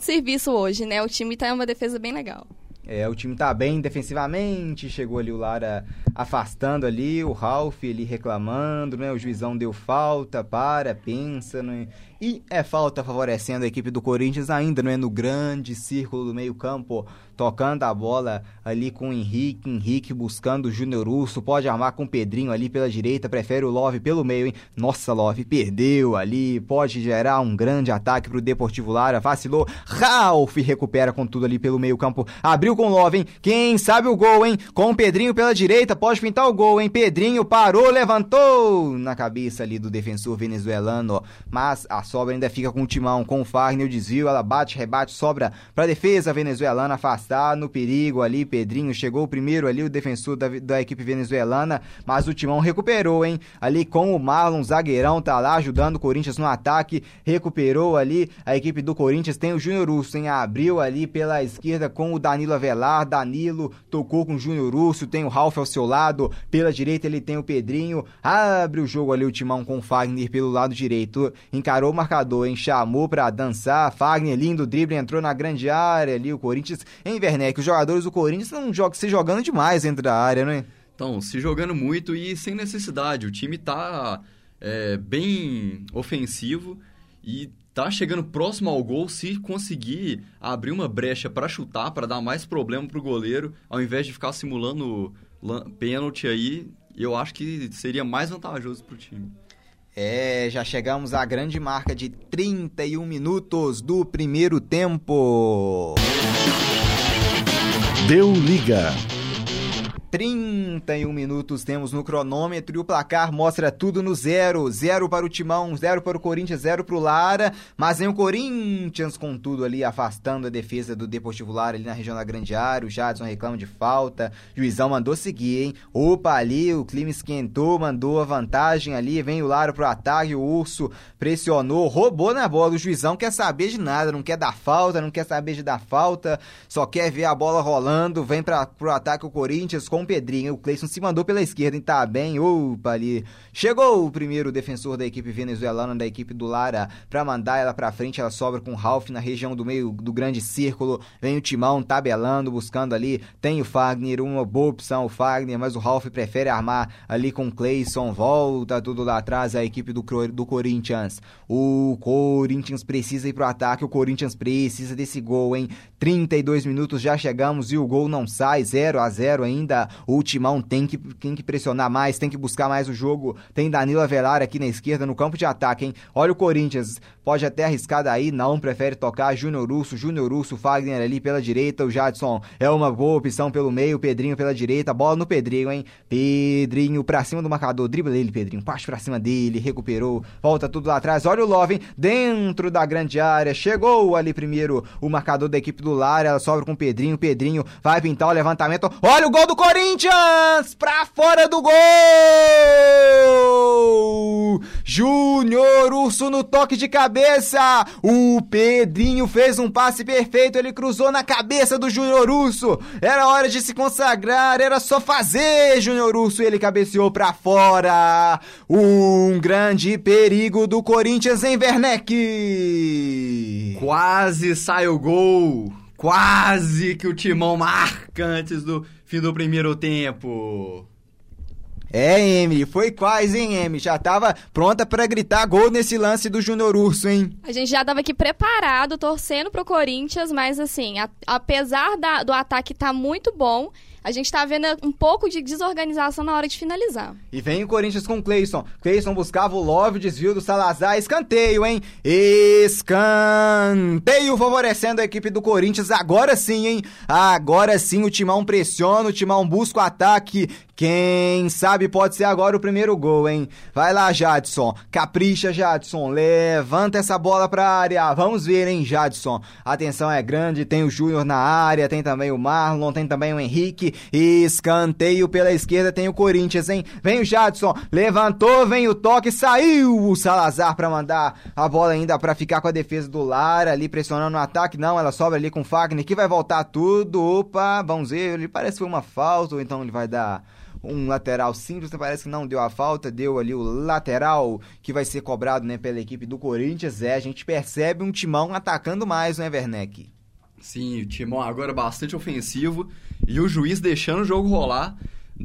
serviço hoje, né? O time tá em uma defesa bem legal. É, o time tá bem defensivamente, chegou ali o Lara afastando ali, o Ralf ali reclamando, né? O juizão deu falta, para, pensa, né? E é falta favorecendo a equipe do Corinthians ainda, não é? No grande círculo do meio-campo, tocando a bola ali com o Henrique. Henrique buscando o Júnior Urso. Pode armar com o Pedrinho ali pela direita. Prefere o Love pelo meio, hein? Nossa, Love perdeu ali. Pode gerar um grande ataque pro Deportivo Lara. Vacilou. Ralf recupera com tudo ali pelo meio-campo. Abriu com o Love, hein? Quem sabe o gol, hein? Com o Pedrinho pela direita. Pode pintar o gol, hein? Pedrinho parou, levantou na cabeça ali do defensor venezuelano. Mas a sobra ainda fica com o timão, com o Fagner, o desvio, ela bate, rebate, sobra pra defesa venezuelana, afastar no perigo ali, Pedrinho chegou primeiro ali, o defensor da, da equipe venezuelana, mas o timão recuperou, hein? Ali com o Marlon, zagueirão, tá lá ajudando o Corinthians no ataque, recuperou ali, a equipe do Corinthians tem o Júnior Urso, hein? Abriu ali pela esquerda com o Danilo Avelar, Danilo tocou com o Júnior Urso, tem o Ralf ao seu lado, pela direita ele tem o Pedrinho, abre o jogo ali o timão com o Fagner pelo lado direito, encarou marcador, hein? Chamou pra dançar. Fagner, lindo drible, entrou na grande área ali. O Corinthians em Werneck. Os jogadores do Corinthians não jogam, se jogando demais dentro da área, não é? Então, se jogando muito e sem necessidade. O time tá é, bem ofensivo e tá chegando próximo ao gol se conseguir abrir uma brecha para chutar, para dar mais problema pro goleiro, ao invés de ficar simulando pênalti aí, eu acho que seria mais vantajoso pro time. É, já chegamos à grande marca de 31 minutos do primeiro tempo. Deu liga. 31 minutos temos no cronômetro e o placar mostra tudo no zero. Zero para o Timão, zero para o Corinthians, zero para o Lara. Mas vem o Corinthians com tudo ali, afastando a defesa do Deportivo Lara ali na região da grande área. O Jadson reclama de falta. Juizão mandou seguir, hein? Opa, ali o clima esquentou, mandou a vantagem ali. Vem o Lara pro ataque, o Urso pressionou, roubou na bola. O juizão quer saber de nada, não quer dar falta, não quer saber de dar falta, só quer ver a bola rolando. Vem para pro ataque o Corinthians com Pedrinho. O Cleison se mandou pela esquerda, hein? Tá bem. Opa, ali. Chegou o primeiro defensor da equipe venezuelana, da equipe do Lara, pra mandar ela pra frente. Ela sobra com o Ralph na região do meio do grande círculo. Vem o Timão tabelando, buscando ali. Tem o Fagner, uma boa opção o Fagner, mas o Ralph prefere armar ali com o Cleison. Volta tudo lá atrás a equipe do, do Corinthians. O Corinthians precisa ir pro ataque. O Corinthians precisa desse gol, hein? 32 minutos já chegamos e o gol não sai. 0 a 0 ainda o Timão tem que, tem que pressionar mais, tem que buscar mais o jogo. Tem Danilo Avelar aqui na esquerda, no campo de ataque, hein? Olha o Corinthians, pode até arriscar daí, não, prefere tocar Júnior Urso, Júnior Urso, Fagner ali pela direita, o Jadson é uma boa opção pelo meio, Pedrinho pela direita, bola no Pedrinho, hein? Pedrinho pra cima do marcador, dribla ele, Pedrinho, parte pra cima dele, recuperou, volta tudo lá atrás, olha o Love, hein? Dentro da grande área, chegou ali primeiro o marcador da equipe do Lara, ela sobra com o Pedrinho, Pedrinho vai pintar o levantamento, olha o gol do Corinthians! Corinthians pra fora do gol! Júnior Urso no toque de cabeça. O Pedrinho fez um passe perfeito, ele cruzou na cabeça do Júnior Urso. Era hora de se consagrar, era só fazer, Júnior Urso, ele cabeceou pra fora. Um grande perigo do Corinthians em Werneck. Quase sai o gol. Quase que o Timão marca antes do fim do primeiro tempo. É, Emily, foi quase, hein, Emily? Já tava pronta para gritar gol nesse lance do Júnior Urso, hein? A gente já tava aqui preparado, torcendo pro Corinthians, mas assim, a, apesar da, do ataque estar tá muito bom, a gente tá vendo um pouco de desorganização na hora de finalizar. E vem o Corinthians com o Cleison. Cleison buscava o Love, desvio do Salazar, escanteio, hein? Escanteio favorecendo a equipe do Corinthians. Agora sim, hein? Agora sim o Timão pressiona, o Timão busca o ataque. Quem sabe pode ser agora o primeiro gol, hein? Vai lá, Jadson. Capricha, Jadson. Levanta essa bola pra área. Vamos ver, hein, Jadson. Atenção é grande. Tem o Júnior na área, tem também o Marlon, tem também o Henrique. Escanteio pela esquerda, tem o Corinthians, hein? Vem o Jadson. Levantou, vem o toque, saiu o Salazar pra mandar a bola ainda pra ficar com a defesa do Lara ali pressionando o ataque. Não, ela sobra ali com o Fagner que vai voltar tudo. Opa, vamos ver. Ele parece que foi uma falta, ou então ele vai dar um lateral simples, parece que não deu a falta, deu ali o lateral que vai ser cobrado né, pela equipe do Corinthians. É, a gente percebe um timão atacando mais, né, Werneck? Sim, o timão agora bastante ofensivo e o juiz deixando o jogo rolar,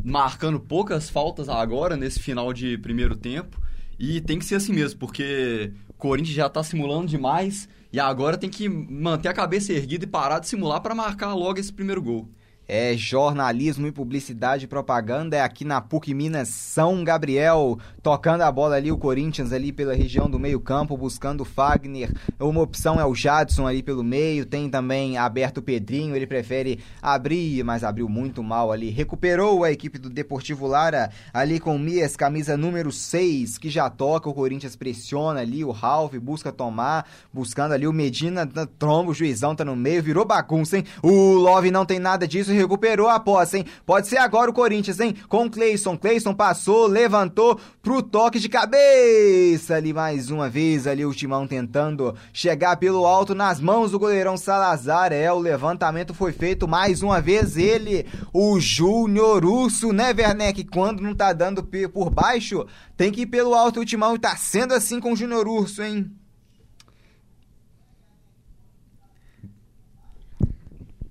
marcando poucas faltas agora nesse final de primeiro tempo. E tem que ser assim mesmo, porque Corinthians já tá simulando demais e agora tem que manter a cabeça erguida e parar de simular para marcar logo esse primeiro gol. É jornalismo e publicidade e propaganda. É aqui na PUC Minas São Gabriel. Tocando a bola ali, o Corinthians ali pela região do meio-campo, buscando o Fagner. Uma opção é o Jadson ali pelo meio. Tem também aberto o Pedrinho. Ele prefere abrir, mas abriu muito mal ali. Recuperou a equipe do Deportivo Lara ali com o Mias, camisa número 6, que já toca. O Corinthians pressiona ali. O Ralph busca tomar, buscando ali o Medina. Tromba, o juizão tá no meio. Virou bagunça, hein? O Love não tem nada disso recuperou a posse, hein? Pode ser agora o Corinthians, hein? Com Cleison. Cleison passou, levantou pro toque de cabeça ali mais uma vez ali o Timão tentando chegar pelo alto nas mãos do goleirão Salazar. É, o levantamento foi feito mais uma vez ele, o Júnior Urso, né, Werneck? Quando não tá dando por baixo, tem que ir pelo alto o Timão tá sendo assim com o Júnior Urso, hein?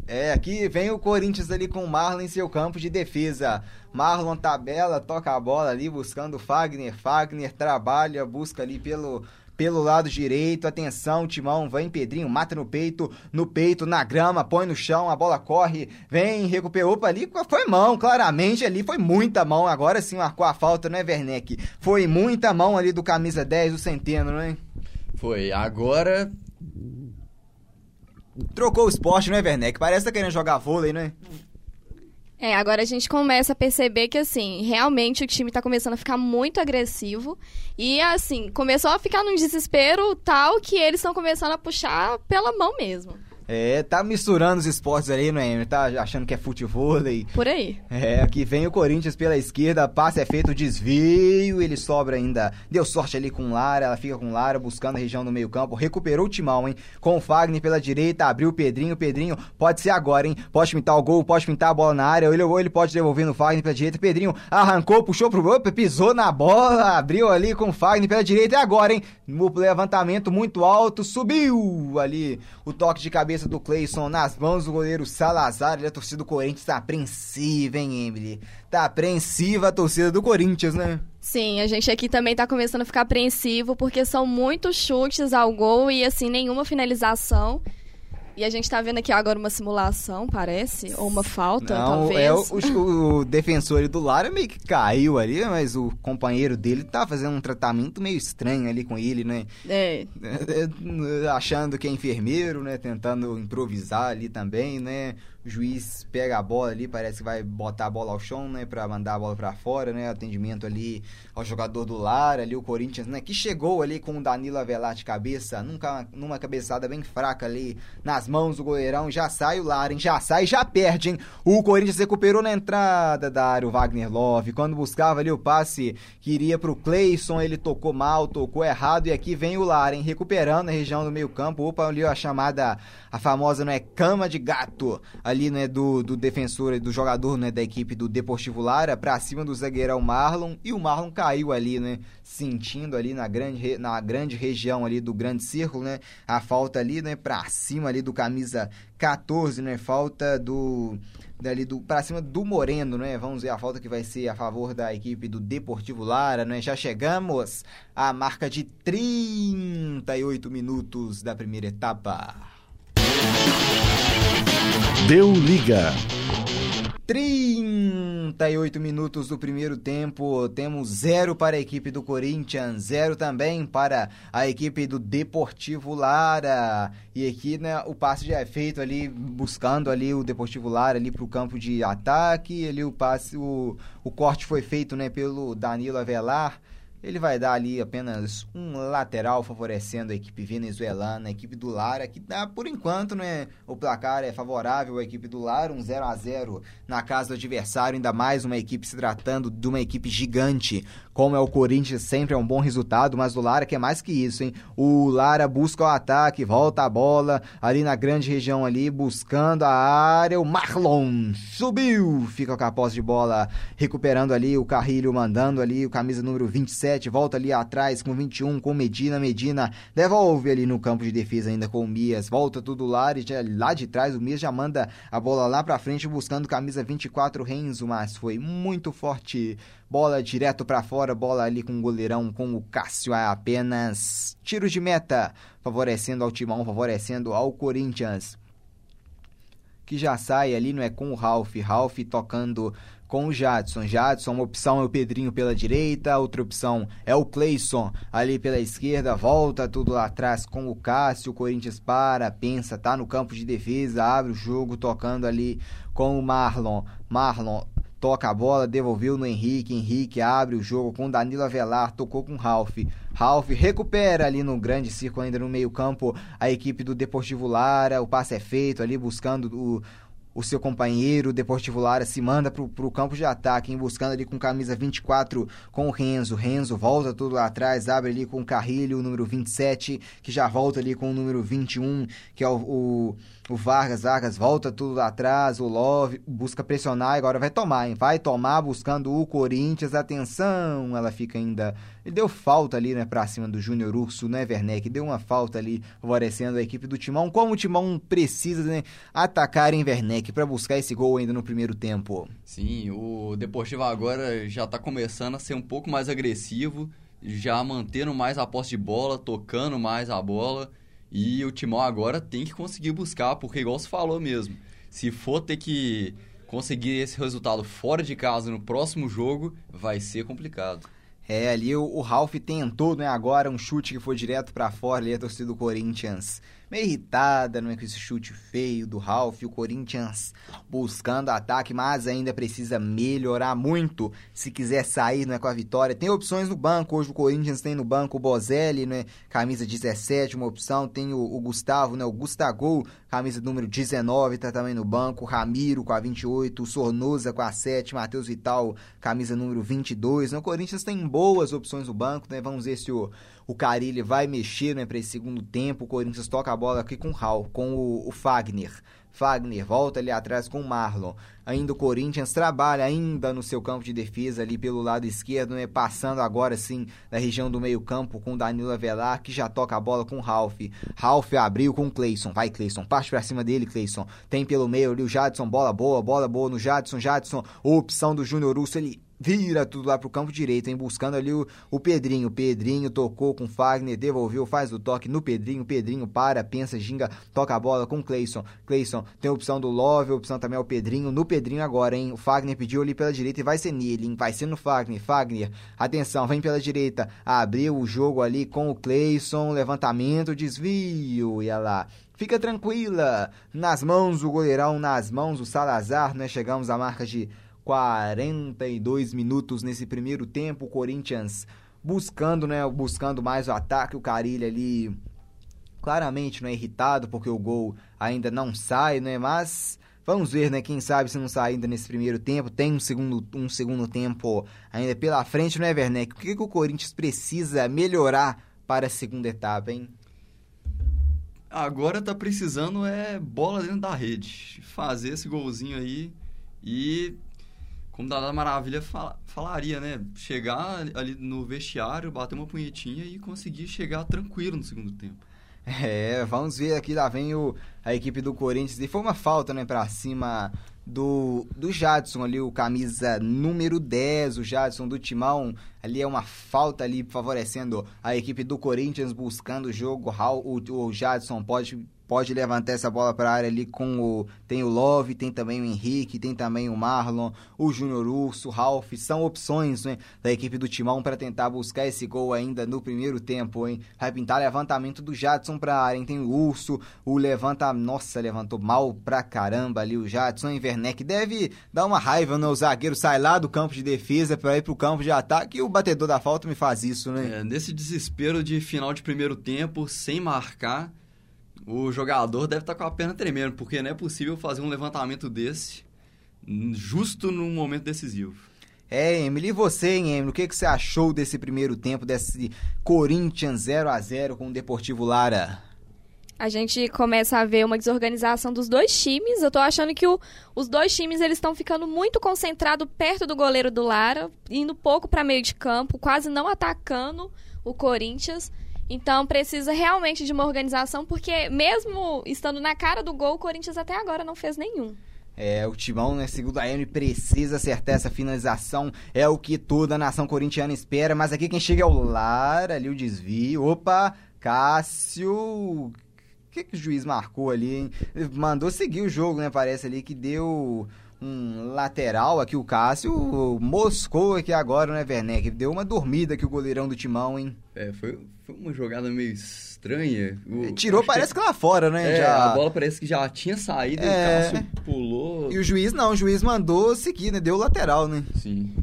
É, aqui vem o Corinthians ali com o Marlon em seu campo de defesa. Marlon tabela, toca a bola ali buscando Fagner. Fagner trabalha, busca ali pelo pelo lado direito, atenção, Timão, vem Pedrinho, mata no peito, no peito, na grama, põe no chão, a bola corre, vem, recuperou, opa, ali foi mão, claramente ali foi muita mão, agora sim marcou a falta, não é Werneck? Foi muita mão ali do camisa 10, do Centeno, não é? Foi, agora Trocou o esporte, não é, Werneck? Parece que tá querendo jogar vôlei, né? É, agora a gente começa a perceber que, assim, realmente o time tá começando a ficar muito agressivo. E, assim, começou a ficar num desespero tal que eles estão começando a puxar pela mão mesmo. É, tá misturando os esportes aí, não é? Tá achando que é futebol aí. Por aí. É, aqui vem o Corinthians pela esquerda, passe é feito, desvio, ele sobra ainda. Deu sorte ali com Lara, ela fica com Lara, buscando a região do meio campo, recuperou o timão, hein? Com o Fagner pela direita, abriu o Pedrinho, Pedrinho pode ser agora, hein? Pode pintar o gol, pode pintar a bola na área, ou ele pode devolver no Fagner pela direita, Pedrinho arrancou, puxou pro gol, pisou na bola, abriu ali com o Fagner pela direita, e agora, hein? No levantamento muito alto, subiu ali o toque de cabeça do Cleison nas mãos do goleiro Salazar. Ele, a torcida do Corinthians tá apreensiva, hein, Emily? Tá apreensiva a torcida do Corinthians, né? Sim, a gente aqui também tá começando a ficar apreensivo porque são muitos chutes ao gol e assim nenhuma finalização. E a gente tá vendo aqui agora uma simulação, parece, ou uma falta, Não, talvez. É, o, o defensor do Lara meio que caiu ali, mas o companheiro dele tá fazendo um tratamento meio estranho ali com ele, né? É. é achando que é enfermeiro, né? Tentando improvisar ali também, né? O juiz pega a bola ali, parece que vai botar a bola ao chão, né, para mandar a bola para fora, né, atendimento ali ao jogador do Lara, ali o Corinthians, né, que chegou ali com o Danilo Avelar de cabeça, nunca numa cabeçada bem fraca ali nas mãos do goleirão, já sai o Lara, hein, já sai, já perde, hein. O Corinthians recuperou na entrada da área o Wagner Love, quando buscava ali o passe que iria pro Cleison, ele tocou mal, tocou errado e aqui vem o Lara, hein, recuperando a região do meio-campo. Opa, ali a chamada a famosa, não é cama de gato ali, né, do, do defensor, do jogador, né, da equipe do Deportivo Lara para cima do zagueirão Marlon e o Marlon caiu ali, né, sentindo ali na grande, na grande região ali do grande círculo, né, a falta ali, né, para cima ali do camisa 14, né, falta do dali do para cima do Moreno, né? Vamos ver a falta que vai ser a favor da equipe do Deportivo Lara, né? Já chegamos à marca de 38 minutos da primeira etapa. Deu liga. 38 minutos do primeiro tempo, temos zero para a equipe do Corinthians, zero também para a equipe do Deportivo Lara. E aqui, né, o passe já é feito ali, buscando ali o Deportivo Lara ali para o campo de ataque. Ali o passe, o, o corte foi feito, né, pelo Danilo Avelar. Ele vai dar ali apenas um lateral favorecendo a equipe venezuelana, a equipe do Lara, que dá por enquanto, né? O placar é favorável à equipe do Lara, um 0 a 0 na casa do adversário, ainda mais uma equipe se tratando de uma equipe gigante, como é o Corinthians, sempre é um bom resultado, mas o Lara quer mais que isso, hein? O Lara busca o ataque, volta a bola ali na grande região ali, buscando a área, o Marlon subiu, fica com a posse de bola, recuperando ali o Carrilho, mandando ali o camisa número 27 27, volta ali atrás com 21, com Medina, Medina devolve ali no campo de defesa ainda com o Mias, volta tudo lá, e já, lá de trás o Mias já manda a bola lá pra frente buscando camisa 24 Renzo, mas foi muito forte, bola direto para fora bola ali com o goleirão, com o Cássio, é apenas tiros de meta, favorecendo ao Timão, favorecendo ao Corinthians. Que já sai ali, não é com o Ralph, Ralph tocando com o Jadson. Jadson, uma opção é o Pedrinho pela direita, outra opção é o Cleison ali pela esquerda, volta tudo lá atrás com o Cássio, o Corinthians para, pensa, tá no campo de defesa, abre o jogo tocando ali com o Marlon. Marlon toca a bola, devolveu no Henrique, Henrique abre o jogo com Danilo Avelar, tocou com Ralph. Ralph recupera ali no grande círculo, ainda no meio-campo, a equipe do Deportivo Lara. O passe é feito ali buscando o, o seu companheiro, o Deportivo Lara, se manda pro, pro campo de ataque, hein, buscando ali com camisa 24 com o Renzo. Renzo volta tudo lá atrás, abre ali com o Carrilho, o número 27, que já volta ali com o número 21, que é o, o o Vargas, Vargas volta tudo lá atrás, o Love busca pressionar, agora vai tomar, hein? Vai tomar buscando o Corinthians, atenção, ela fica ainda... Ele deu falta ali, né, pra cima do Júnior Urso, né, Werneck? Deu uma falta ali, favorecendo a equipe do Timão. Como o Timão precisa né, atacar em Werneck para buscar esse gol ainda no primeiro tempo? Sim, o Deportivo agora já tá começando a ser um pouco mais agressivo, já mantendo mais a posse de bola, tocando mais a bola e o Timão agora tem que conseguir buscar, porque igual você falou mesmo, se for ter que conseguir esse resultado fora de casa no próximo jogo, vai ser complicado. É, ali o, o Ralph tentou, né, agora um chute que foi direto para fora ali a torcida do Corinthians meio irritada, não é com esse chute feio do Ralph, o Corinthians buscando ataque, mas ainda precisa melhorar muito. Se quiser sair não é, com a vitória. Tem opções no banco, hoje o Corinthians tem no banco o Bozelli, né, camisa 17, uma opção, tem o, o Gustavo, né, o Gustavo, camisa número 19, tá também no banco, Ramiro com a 28, o Sornosa com a 7, Matheus Vital, camisa número 22. Né, o Corinthians tem boas opções no banco, né, vamos ver se o o Carilli vai mexer né, para esse segundo tempo. O Corinthians toca a bola aqui com o com o, o Fagner. Fagner volta ali atrás com o Marlon. Ainda o Corinthians trabalha ainda no seu campo de defesa ali pelo lado esquerdo, né? Passando agora sim da região do meio-campo com Danilo Avelar, que já toca a bola com o Ralph. Ralph abriu com o Cleison. Vai, Cleison. Parte pra cima dele, Cleison. Tem pelo meio ali o Jadson. Bola boa, bola boa no Jadson. Jadson, opção do Júnior Urso. Ele vira tudo lá pro campo direito, hein? Buscando ali o, o Pedrinho. Pedrinho tocou com o Fagner, devolveu, faz o toque no Pedrinho. Pedrinho para, pensa, ginga, toca a bola com o Cleison. Cleison tem a opção do Love, a opção também é o Pedrinho. No Pedrinho agora, hein? O Fagner pediu ali pela direita e vai ser nele, hein? Vai ser no Fagner. Fagner, atenção, vem pela direita. Abriu o jogo ali com o Cleison. Levantamento, desvio. E olha lá. Fica tranquila, nas mãos do goleirão, nas mãos do Salazar, nós chegamos à marca de 42 minutos nesse primeiro tempo, o Corinthians buscando, né, buscando mais o ataque, o Carilho ali claramente não é irritado porque o gol ainda não sai, né, mas vamos ver, né, quem sabe se não sai ainda nesse primeiro tempo, tem um segundo, um segundo tempo ainda pela frente, não é, Werneck? O que, que o Corinthians precisa melhorar para a segunda etapa, hein? Agora tá precisando é bola dentro da rede, fazer esse golzinho aí e como Dada Maravilha fala, falaria, né? Chegar ali no vestiário, bater uma punhetinha e conseguir chegar tranquilo no segundo tempo. É, vamos ver aqui, lá vem o, a equipe do Corinthians. E foi uma falta, né, pra cima do, do Jadson ali, o camisa número 10, o Jadson do Timão. Ali é uma falta ali favorecendo a equipe do Corinthians buscando o jogo. O, o Jadson pode pode levantar essa bola para a área ali com o. Tem o Love, tem também o Henrique, tem também o Marlon, o Júnior Urso, o Ralph. São opções né, da equipe do Timão para tentar buscar esse gol ainda no primeiro tempo, hein? Vai pintar levantamento do Jadson para a área, hein? Tem o Urso, o levanta. Nossa, levantou mal pra caramba ali o Jadson. O Werneck deve dar uma raiva, né? O zagueiro sai lá do campo de defesa para ir pro campo de ataque e o batedor da falta me faz isso, né? É, nesse desespero de final de primeiro tempo, sem marcar o jogador deve estar tá com a perna tremendo, porque não é possível fazer um levantamento desse justo num momento decisivo. É, Emily, e você, hein, Emily? O que, que você achou desse primeiro tempo, desse Corinthians 0 a 0 com o Deportivo Lara? A gente começa a ver uma desorganização dos dois times. Eu tô achando que o, os dois times eles estão ficando muito concentrados perto do goleiro do Lara, indo pouco para meio de campo, quase não atacando o Corinthians. Então precisa realmente de uma organização, porque mesmo estando na cara do gol, o Corinthians até agora não fez nenhum. É, o Timão, né, segundo a Amy, precisa acertar essa finalização. É o que toda a nação corintiana espera. Mas aqui quem chega é o Lara, ali o desvio. Opa, Cássio. O que, que o juiz marcou ali, hein? Mandou seguir o jogo, né? Parece ali que deu um lateral aqui, o Cássio moscou aqui agora, né, Werneck? Deu uma dormida aqui o goleirão do Timão, hein? É, foi, foi uma jogada meio estranha. O, Tirou, parece que... que... lá fora, né? É, já... a bola parece que já tinha saído, é... o Cássio pulou. E o juiz não, o juiz mandou seguir, né? Deu lateral, né? Sim.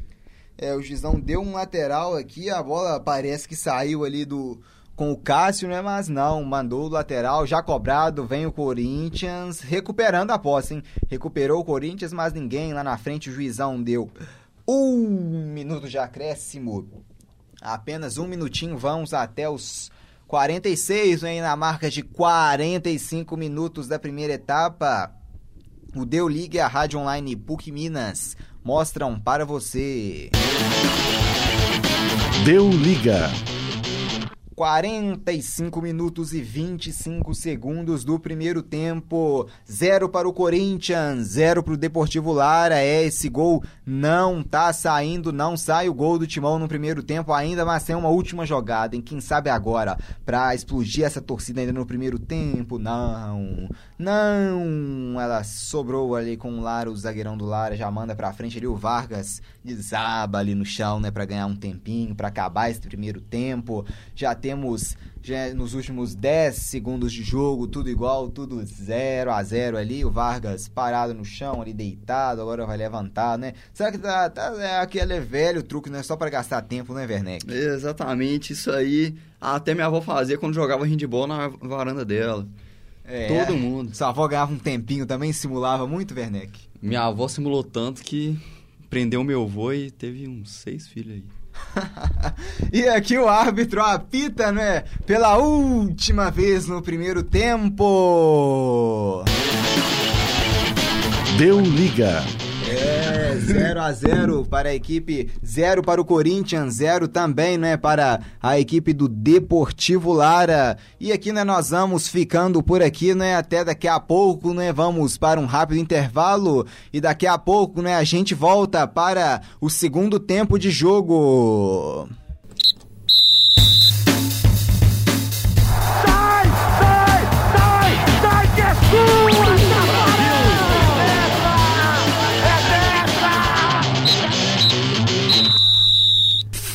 É, o juizão deu um lateral aqui, a bola parece que saiu ali do com o Cássio, né? Mas não, mandou o lateral, já cobrado, vem o Corinthians, recuperando a posse, hein? Recuperou o Corinthians, mas ninguém lá na frente, o juizão deu um minuto de acréscimo. Apenas um minutinho, vamos até os 46, vem na marca de 45 minutos da primeira etapa. O Deu Liga e a Rádio Online PUC Minas mostram para você. Deu Liga. 45 minutos e 25 segundos do primeiro tempo. Zero para o Corinthians, zero para o Deportivo Lara. É, esse gol não tá saindo, não sai o gol do Timão no primeiro tempo ainda, mas tem uma última jogada, em quem sabe agora, para explodir essa torcida ainda no primeiro tempo. Não, não. Ela sobrou ali com o Lara, o zagueirão do Lara já manda para frente ali o Vargas desaba ali no chão, né, para ganhar um tempinho, para acabar esse primeiro tempo. Já temos já nos últimos 10 segundos de jogo, tudo igual, tudo 0 a 0 ali, o Vargas parado no chão ali deitado, agora vai levantar, né? Será que tá, tá é, aquele é velho truque, né, só para gastar tempo, né, Werneck? Exatamente, isso aí até minha avó fazia quando jogava handball na varanda dela. É, Todo mundo. Sua avó ganhava um tempinho também, simulava muito, Werneck? Minha avó simulou tanto que prendeu meu avô e teve uns seis filhos aí. e aqui o árbitro apita, né? Pela última vez no primeiro tempo. Deu liga. É, 0 a 0 para a equipe, 0 para o Corinthians, 0 também, né, para a equipe do Deportivo Lara. E aqui, né, nós vamos ficando por aqui, né, até daqui a pouco, né, vamos para um rápido intervalo e daqui a pouco, né, a gente volta para o segundo tempo de jogo.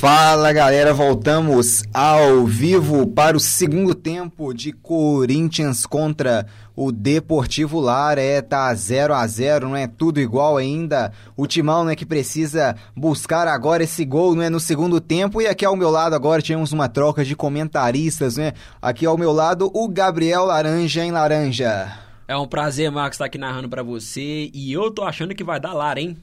Fala galera, voltamos ao vivo para o segundo tempo de Corinthians contra o Deportivo Lara. É, tá 0 a 0 não é tudo igual ainda. O Timão, né, que precisa buscar agora esse gol, não é no segundo tempo. E aqui ao meu lado agora temos uma troca de comentaristas, né? Aqui ao meu lado o Gabriel Laranja em Laranja. É um prazer, Marcos, estar aqui narrando para você. E eu tô achando que vai dar Lara, hein?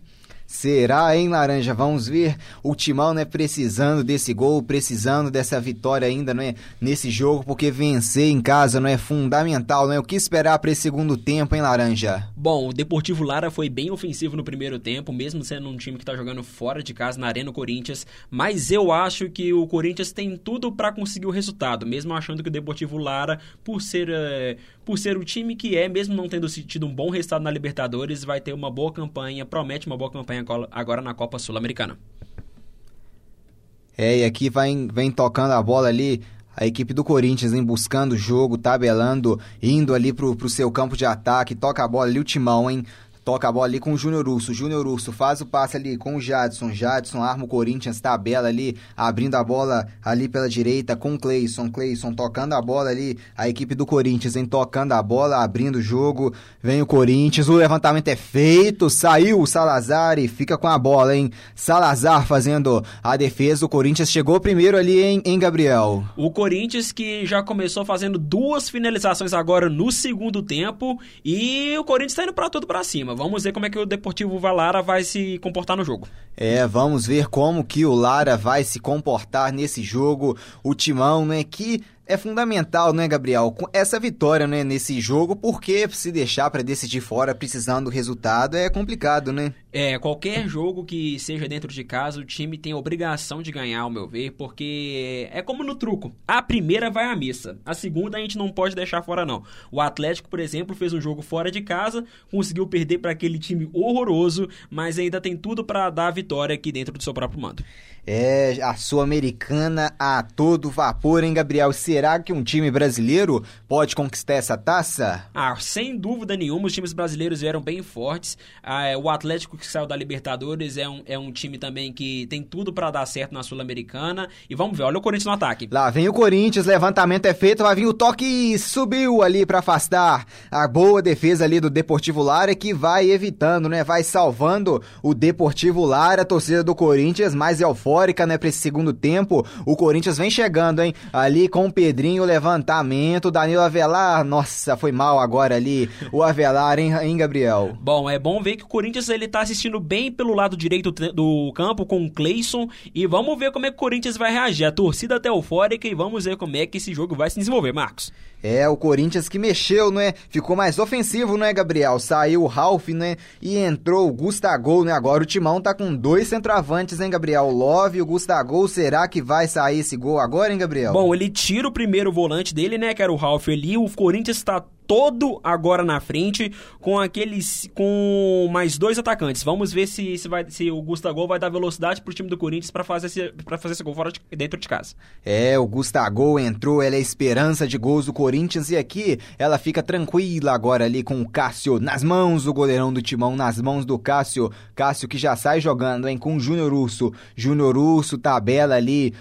Será, hein, Laranja? Vamos ver. O Timão, né, precisando desse gol, precisando dessa vitória ainda, não é? Nesse jogo, porque vencer em casa não é fundamental, não é? O que esperar para esse segundo tempo, hein, Laranja? Bom, o Deportivo Lara foi bem ofensivo no primeiro tempo, mesmo sendo um time que tá jogando fora de casa na Arena Corinthians, mas eu acho que o Corinthians tem tudo para conseguir o resultado, mesmo achando que o Deportivo Lara, por ser, é, por ser o time que é, mesmo não tendo tido um bom resultado na Libertadores, vai ter uma boa campanha, promete uma boa campanha agora na Copa Sul-Americana. É, e aqui vai, vem tocando a bola ali a equipe do Corinthians, hein, buscando o jogo, tabelando, indo ali pro, pro seu campo de ataque, toca a bola ali o Timão, hein, Toca a bola ali com o Júnior Urso. Júnior Urso faz o passe ali com o Jadson. Jadson arma o Corinthians, tabela ali, abrindo a bola ali pela direita com o Cleison. Cleison tocando a bola ali. A equipe do Corinthians, hein? Tocando a bola, abrindo o jogo. Vem o Corinthians. O levantamento é feito. Saiu o Salazar e fica com a bola, hein? Salazar fazendo a defesa. O Corinthians chegou primeiro ali, hein, hein Gabriel? O Corinthians que já começou fazendo duas finalizações agora no segundo tempo. E o Corinthians tá indo pra tudo pra cima. Vamos ver como é que o Deportivo Valara vai se comportar no jogo. É, vamos ver como que o Lara vai se comportar nesse jogo. O Timão, né, que é fundamental, né, Gabriel? Essa vitória, né, nesse jogo, porque se deixar para decidir fora precisando do resultado é complicado, né? É, qualquer jogo que seja dentro de casa, o time tem a obrigação de ganhar, ao meu ver, porque é como no truco. A primeira vai à missa, a segunda a gente não pode deixar fora, não. O Atlético, por exemplo, fez um jogo fora de casa, conseguiu perder para aquele time horroroso, mas ainda tem tudo para dar a vitória aqui dentro do seu próprio mando. É, a Sul-Americana a todo vapor, hein, Gabriel? Será que um time brasileiro pode conquistar essa taça? Ah, sem dúvida nenhuma, os times brasileiros vieram bem fortes. Ah, é, o Atlético que saiu da Libertadores é um, é um time também que tem tudo para dar certo na Sul-Americana. E vamos ver, olha o Corinthians no ataque. Lá vem o Corinthians, levantamento é feito, vai vir o toque e subiu ali para afastar a boa defesa ali do Deportivo Lara que vai evitando, né? Vai salvando o Deportivo Lara, a torcida do Corinthians mais eufórica, né, para esse segundo tempo. O Corinthians vem chegando, hein? Ali com o Pedrinho, levantamento, Danilo Avelar, nossa, foi mal agora ali o Avelar, hein, hein Gabriel? Bom, é bom ver que o Corinthians ele tá assistindo bem pelo lado direito do campo com o Cleison e vamos ver como é que o Corinthians vai reagir. A torcida até eufórica e vamos ver como é que esse jogo vai se desenvolver, Marcos. É, o Corinthians que mexeu, não é? Ficou mais ofensivo, não é, Gabriel? Saiu o Ralf, né? E entrou o Gustavo, né? Agora o Timão tá com dois centroavantes, hein, Gabriel? O Love e o Gustavo. Será que vai sair esse gol agora, hein, Gabriel? Bom, ele tira o primeiro volante dele, né? Que era o Ralf ali. O Corinthians tá todo agora na frente com aqueles com mais dois atacantes. Vamos ver se, se, vai, se o Gustavo vai dar velocidade pro time do Corinthians para fazer esse para fazer esse gol fora de, dentro de casa. É, o Gustavo entrou, ela é a esperança de gols do Corinthians e aqui ela fica tranquila agora ali com o Cássio nas mãos, o goleirão do Timão nas mãos do Cássio. Cássio que já sai jogando, hein, com o Júnior Urso. Júnior Urso tabela ali,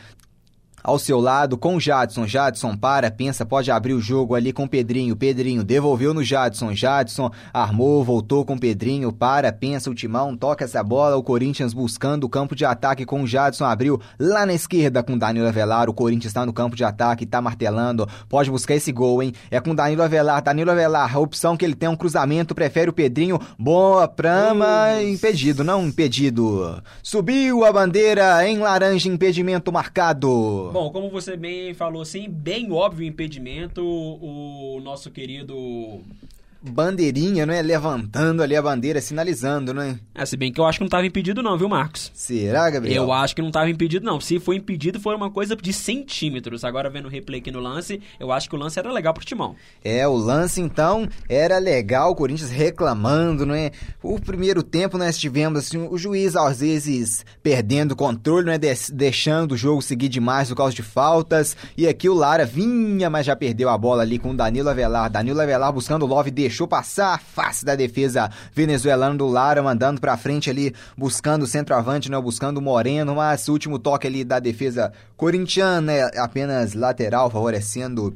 ao seu lado com o Jadson. Jadson para, pensa, pode abrir o jogo ali com o Pedrinho. Pedrinho devolveu no Jadson. Jadson armou, voltou com o Pedrinho. Para, pensa o Timão, toca essa bola. O Corinthians buscando o campo de ataque com o Jadson. Abriu lá na esquerda com o Danilo Avelar. O Corinthians está no campo de ataque, está martelando. Pode buscar esse gol, hein? É com Danilo Avelar. Danilo Avelar, a opção que ele tem é um cruzamento, prefere o Pedrinho. Boa prama, impedido, não impedido. Subiu a bandeira em laranja, impedimento marcado. Bom, como você bem falou assim, bem óbvio o impedimento, o nosso querido bandeirinha, não é? Levantando ali a bandeira, sinalizando, não é? Se bem que eu acho que não estava impedido não, viu, Marcos? Será, Gabriel? Eu acho que não estava impedido não. Se foi impedido, foi uma coisa de centímetros. Agora, vendo o replay aqui no lance, eu acho que o lance era legal pro Timão. É, o lance, então, era legal, o Corinthians reclamando, não é? O primeiro tempo nós tivemos, assim, o juiz, às vezes, perdendo o controle, não é? deixando o jogo seguir demais por causa de faltas. E aqui o Lara vinha, mas já perdeu a bola ali com o Danilo Avelar. Danilo Avelar buscando o Love, deixou passar a face da defesa venezuelana do Lara, mandando pra frente ali, buscando o centroavante, né, buscando o Moreno, mas o último toque ali da defesa corintiana, é apenas lateral, favorecendo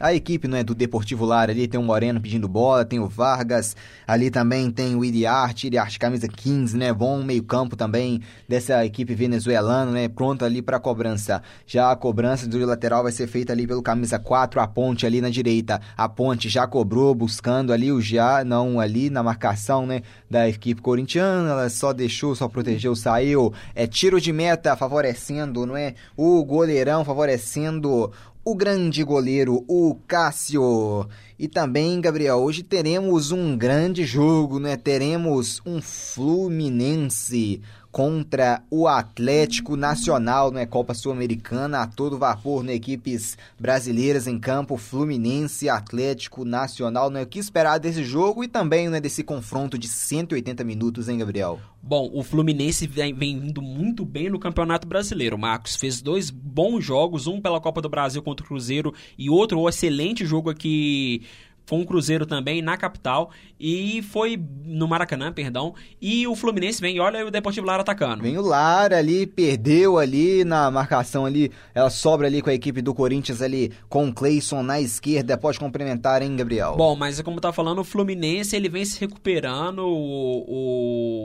a equipe não é do Deportivo Lara ali tem o Moreno pedindo bola, tem o Vargas, ali também tem o Iriarte, Iriarte camisa 15, né? Bom meio-campo também dessa equipe venezuelana, né? Pronto ali para cobrança. Já a cobrança do lateral vai ser feita ali pelo camisa 4, a Ponte ali na direita. A Ponte já cobrou buscando ali o já, não ali na marcação, né, da equipe corintiana, ela só deixou, só protegeu, saiu. É tiro de meta favorecendo, não é? O goleirão favorecendo o grande goleiro, o Cássio. E também, Gabriel, hoje teremos um grande jogo, né? Teremos um Fluminense contra o Atlético Nacional, né? Copa Sul-Americana a todo vapor, né? Equipes brasileiras em campo, Fluminense, Atlético Nacional, né? O que esperar desse jogo e também, né, desse confronto de 180 minutos, hein, Gabriel? Bom, o Fluminense vem, vem vindo muito bem no Campeonato Brasileiro. Marcos fez dois bons jogos, um pela Copa do Brasil contra o Cruzeiro e outro um excelente jogo aqui foi um Cruzeiro também na capital e foi no Maracanã, perdão. E o Fluminense vem, olha o Deportivo Lara atacando. Vem o Lara ali, perdeu ali na marcação ali, ela sobra ali com a equipe do Corinthians ali com o Cleison na esquerda, pode complementar, hein, Gabriel? Bom, mas como tá falando, o Fluminense ele vem se recuperando, o,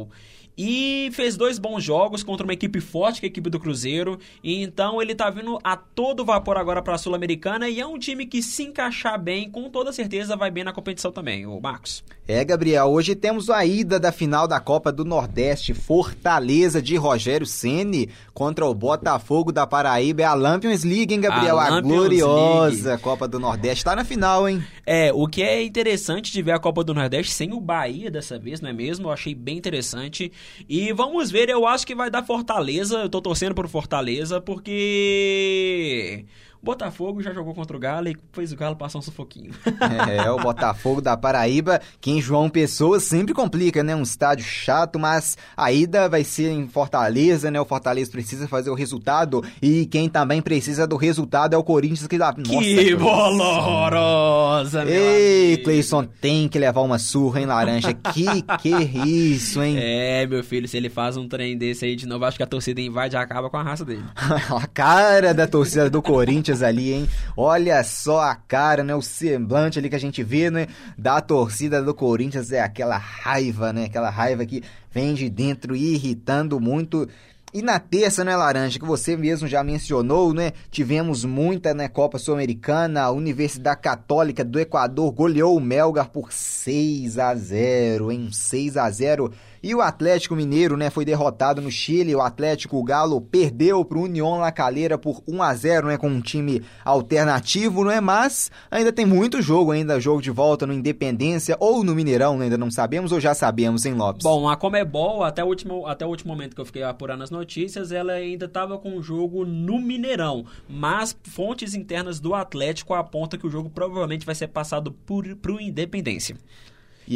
o e fez dois bons jogos contra uma equipe forte, que é a equipe do Cruzeiro. E então ele tá vindo a todo vapor agora para a Sul-Americana e é um time que se encaixar bem, com toda certeza vai bem na competição também, o Marcos. É, Gabriel, hoje temos a ida da final da Copa do Nordeste, Fortaleza de Rogério Ceni contra o Botafogo da Paraíba, é a Lampions League, hein, Gabriel? A A, gloriosa League. Copa do Nordeste, tá na final, hein? É, o que é interessante de ver a Copa do Nordeste sem o Bahia dessa vez, não é mesmo? Eu achei bem interessante. E vamos ver, eu acho que vai dar Fortaleza. Eu tô torcendo pro Fortaleza porque Botafogo já jogou contra o Galo e fez o Galo passar um sufoquinho. É, o Botafogo da Paraíba, que em João Pessoa sempre complica, né? Um estádio chato, mas a ida vai ser em Fortaleza, né? O Fortaleza precisa fazer o resultado e quem também precisa do resultado é o Corinthians que dá. que bola horrorosa, meu Ei, amigo. Cleison tem que levar uma surra, hein, Laranja? Que que é isso, hein? É, meu filho, se ele faz um trem desse aí de novo, acho que a torcida invade e acaba com a raça dele. a cara da torcida do Corinthians ali, hein? Olha só a cara, né? O semblante ali que a gente vê, né? Da torcida do Corinthians é aquela raiva, né? Aquela raiva que vem de dentro irritando muito. E na terça, né, Laranja, que você mesmo já mencionou, né? Tivemos muita, né, Copa Sul-Americana, a Universidade Católica do Equador goleou o Melgar por 6 a 0, hein? 6 a 0. E o Atlético Mineiro, né, foi derrotado no Chile. O Atlético o Galo perdeu para o União La Calera por 1 a 0, né, com um time alternativo, não é? Mas ainda tem muito jogo ainda, jogo de volta no Independência ou no Mineirão, né? ainda não sabemos ou já sabemos, hein, Lopes? Bom, a Comebol, até o último, até o último momento que eu fiquei apurando as notícias, ela ainda estava com o jogo no Mineirão. Mas fontes internas do Atlético apontam que o jogo provavelmente vai ser passado por, pro Independência.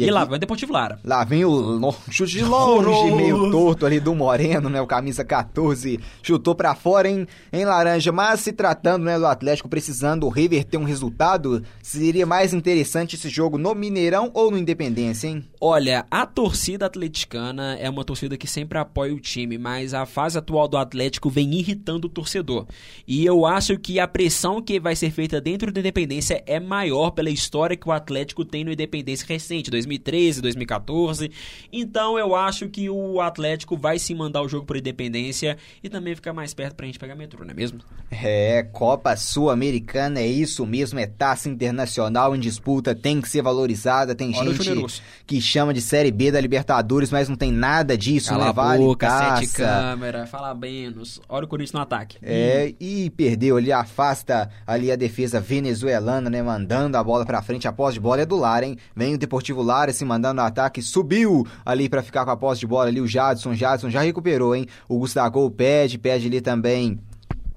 E, aqui- lá vai o Deportivo Lara. Lá vem o chute de longe, Horroroso. meio torto ali do Moreno, né? O camisa 14 chutou pra fora em, em laranja. Mas se tratando né, do Atlético precisando reverter um resultado, seria mais interessante esse jogo no Mineirão ou no Independência, hein? Olha, a torcida atleticana é uma torcida que sempre apoia o time, mas a fase atual do Atlético vem irritando o torcedor. E eu acho que a pressão que vai ser feita dentro do Independência é maior pela história que o Atlético tem no Independência recente, 2013, 2014. Então eu acho que o Atlético vai sim mandar o jogo por Independência e também ficar mais perto pra gente pegar metrô, não é mesmo? É, Copa Sul-Americana, é isso mesmo, é taça internacional em disputa, tem que ser valorizada, tem Olha gente que chama de Série B da Libertadores, mas não tem nada disso, Cala né? a Vale boca, sete câmera, fala menos. Olha o Corinthians no ataque. É, e perdeu ali, afasta ali a defesa venezuelana, né? Mandando a bola pra frente, a posse de bola é do Lara, hein? Vem o Deportivo Lara se mandando no ataque, subiu ali pra ficar com a posse de bola ali, o Jadson, Jadson já recuperou, hein? O Gustavo pede, pede ali também.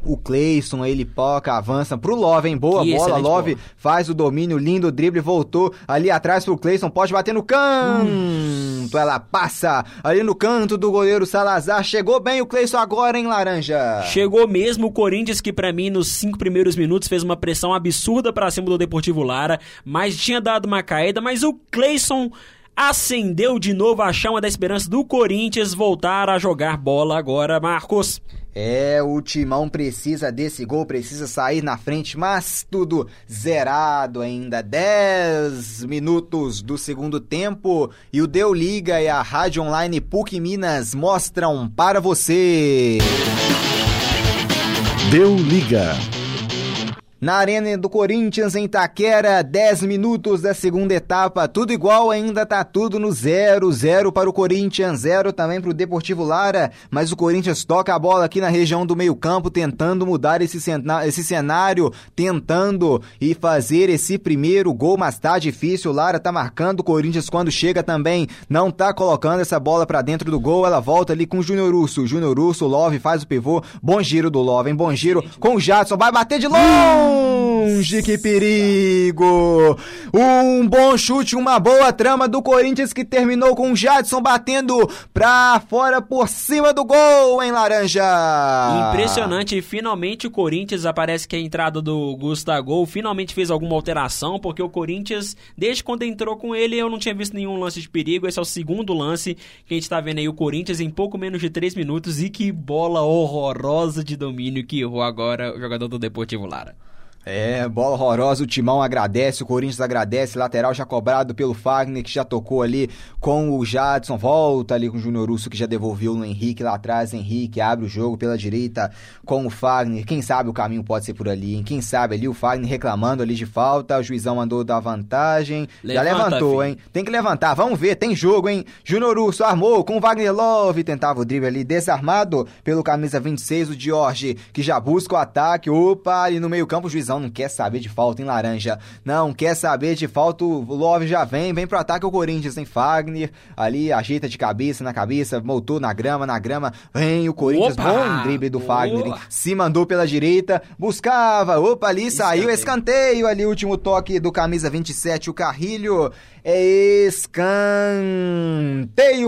O Cleison, ele poca, avança pro Love, hein? Boa Que bola, Love bola. faz o domínio, lindo drible, voltou ali atrás pro Cleison, pode bater no canto, ela passa ali no canto do goleiro Salazar, chegou bem o Cleison agora, hein, Laranja? Chegou mesmo o Corinthians, que pra mim, nos cinco primeiros minutos, fez uma pressão absurda pra cima do Deportivo Lara, mas tinha dado uma caída, mas o Cleison acendeu de novo a chama da esperança do Corinthians voltar a jogar bola agora, Marcos. É, o Timão precisa desse gol, precisa sair na frente, mas tudo zerado ainda. 10 minutos do segundo tempo e o Deu Liga e a Rádio Online PUC Minas mostram para você. Deu liga. Na Arena do Corinthians, em Itaquera, 10 minutos da segunda etapa, tudo igual, ainda tá tudo no 0, 0 para o Corinthians, 0 também para o Deportivo Lara, mas o Corinthians toca a bola aqui na região do meio campo, tentando mudar esse, esse cenário, tentando e fazer esse primeiro gol, mas tá difícil, o Lara tá marcando, o Corinthians quando chega também não tá colocando essa bola pra dentro do gol, ela volta ali com o Júnior Urso, Júnior Urso, Love faz o pivô, bom giro do Love, hein, bom giro com o Jadson, vai bater de longe! Que perigo! Um bom chute, uma boa trama do Corinthians que terminou com o Jadson batendo pra fora por cima do gol, hein, Laranja? Impressionante, finalmente o Corinthians, aparece que a entrada do Gustavo finalmente fez alguma alteração, porque o Corinthians, desde quando entrou com ele, eu não tinha visto nenhum lance de perigo, esse é o segundo lance que a gente tá vendo aí, o Corinthians em pouco menos de 3 minutos, e que bola horrorosa de domínio que errou agora o jogador do Deportivo Lara. É, bola horrorosa, o Timão agradece, o Corinthians agradece, lateral já cobrado pelo Fagner, que já tocou ali com o Jadson, volta ali com o Júnior Russo, que já devolveu no Henrique lá atrás, Henrique abre o jogo pela direita com o Fagner, quem sabe o caminho pode ser por ali, hein? quem sabe ali o Fagner reclamando ali de falta, o juizão mandou dar vantagem, Levanta, já levantou, filho. hein? Tem que levantar, vamos ver, tem jogo, hein? Júnior Russo armou com o Wagner Love, tentava o drible ali, desarmado pelo camisa 26, o Jorge, que já busca o ataque, opa, ali no meio campo o juizão não quer saber de falta, em laranja, não quer saber de falta, o Love já vem, vem pro ataque o Corinthians, tem Fagner, ali ajeita de cabeça na cabeça, voltou na grama, na grama, vem o Corinthians, Opa! bom drible do Fagner, hein? Se mandou pela direita, buscava, opa, ali saiu Escanteio. escanteio, ali o último toque do camisa 27, o Carrilho, é escanteio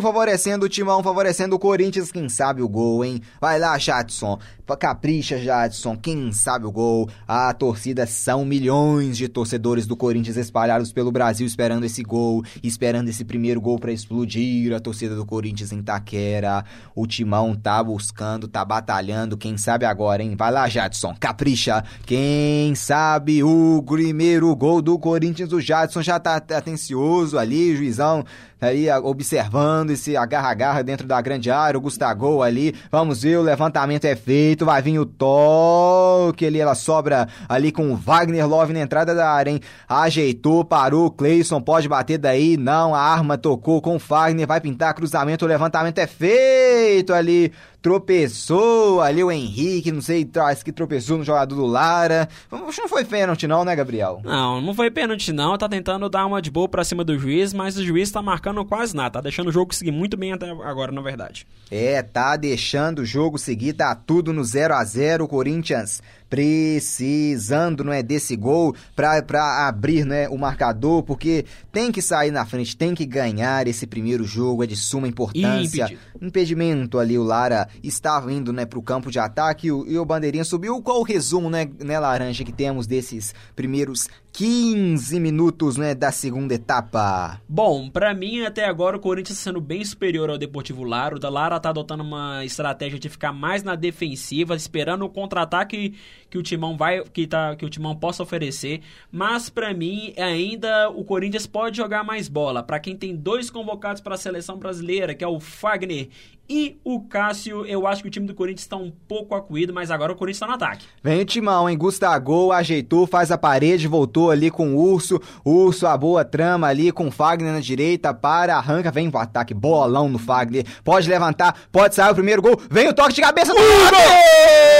favorecendo o Timão, favorecendo o Corinthians, quem sabe o gol, hein? Vai lá, Jadson, capricha, Jadson, quem sabe o gol? A torcida são milhões de torcedores do Corinthians espalhados pelo Brasil esperando esse gol, esperando esse primeiro gol pra explodir a torcida do Corinthians em Taquera. O Timão tá buscando, tá batalhando, quem sabe agora, hein? Vai lá, Jadson, capricha. Quem sabe o primeiro gol do Corinthians, o Jadson já tá atencioso ali, juizão aí observando esse agarra-agarra dentro da grande área, o Gustavo ali, vamos ver, o levantamento é feito, vai vir o toque, ali ela sobra ali com o Wagner Love na entrada da área, hein, ajeitou, parou, Cleison pode bater daí, não, a arma tocou com o Wagner, vai pintar cruzamento, o levantamento é feito ali, tropeçou ali o Henrique, não sei, acho que tropeçou no jogador do Lara, não foi pênalti não, né, Gabriel? Não, não foi pênalti não, tá tentando dar uma de boa pra cima do juiz, mas o juiz tá marcando quase nada, tá deixando o jogo seguir muito bem até agora, na verdade. É, tá deixando o jogo seguir, tá tudo no 0 a 0 o Corinthians precisando, não é, desse gol pra, pra abrir, né, o marcador, porque tem que sair na frente, tem que ganhar esse primeiro jogo, é de suma importância. Impedimento ali, o Lara estava indo, né, pro campo de ataque e o, e o Bandeirinha subiu. Qual o resumo, né, né, Laranja, que temos desses primeiros 15 minutos, né, da segunda etapa? Bom, pra mim até agora o Corinthians tá sendo bem superior ao Deportivo Lara. O da Lara tá adotando uma estratégia de ficar mais na defensiva, esperando o contra-ataque que o Timão vai que tá que o Timão possa oferecer. Mas pra mim ainda o Corinthians pode jogar mais bola. Pra quem tem dois convocados para a seleção brasileira, que é o Fagner e o Cássio, eu acho que o time do Corinthians tá um pouco acuído, mas agora o Corinthians tá no ataque. Vem o Timão, hein? Gustavo ajeitou, faz a parede, voltou ali com o Urso. Urso, a boa trama ali com o Fagner na direita, para, arranca, vem o ataque, bolão no Fagner. Pode levantar, pode sair o primeiro gol. Vem o toque de cabeça do Fagner!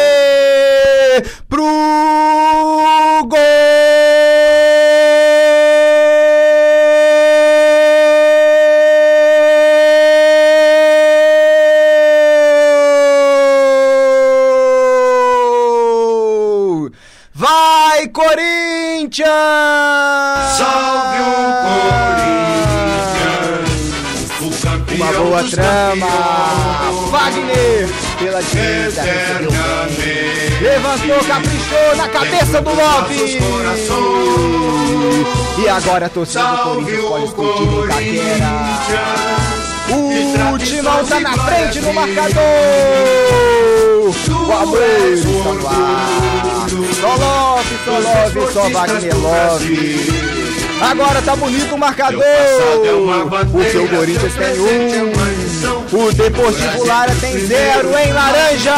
Pro gol! Vai, Corinthians! Salve o Corinthians, o campeão Uma boa trama! Wagner pela direita, recebeu. Levantou, caprichou na cabeça do corações. E agora a torcida do Corinthians pode o explodir no Itaquera. Corinthians, O Timão tá na frente no marcador! O és está no ar! Só Love, só Love, só Wagner Love! Agora tá bonito o marcador! é o bandeira, Corinthians seu tem é um. O Deportivo Lara tem zero em laranja!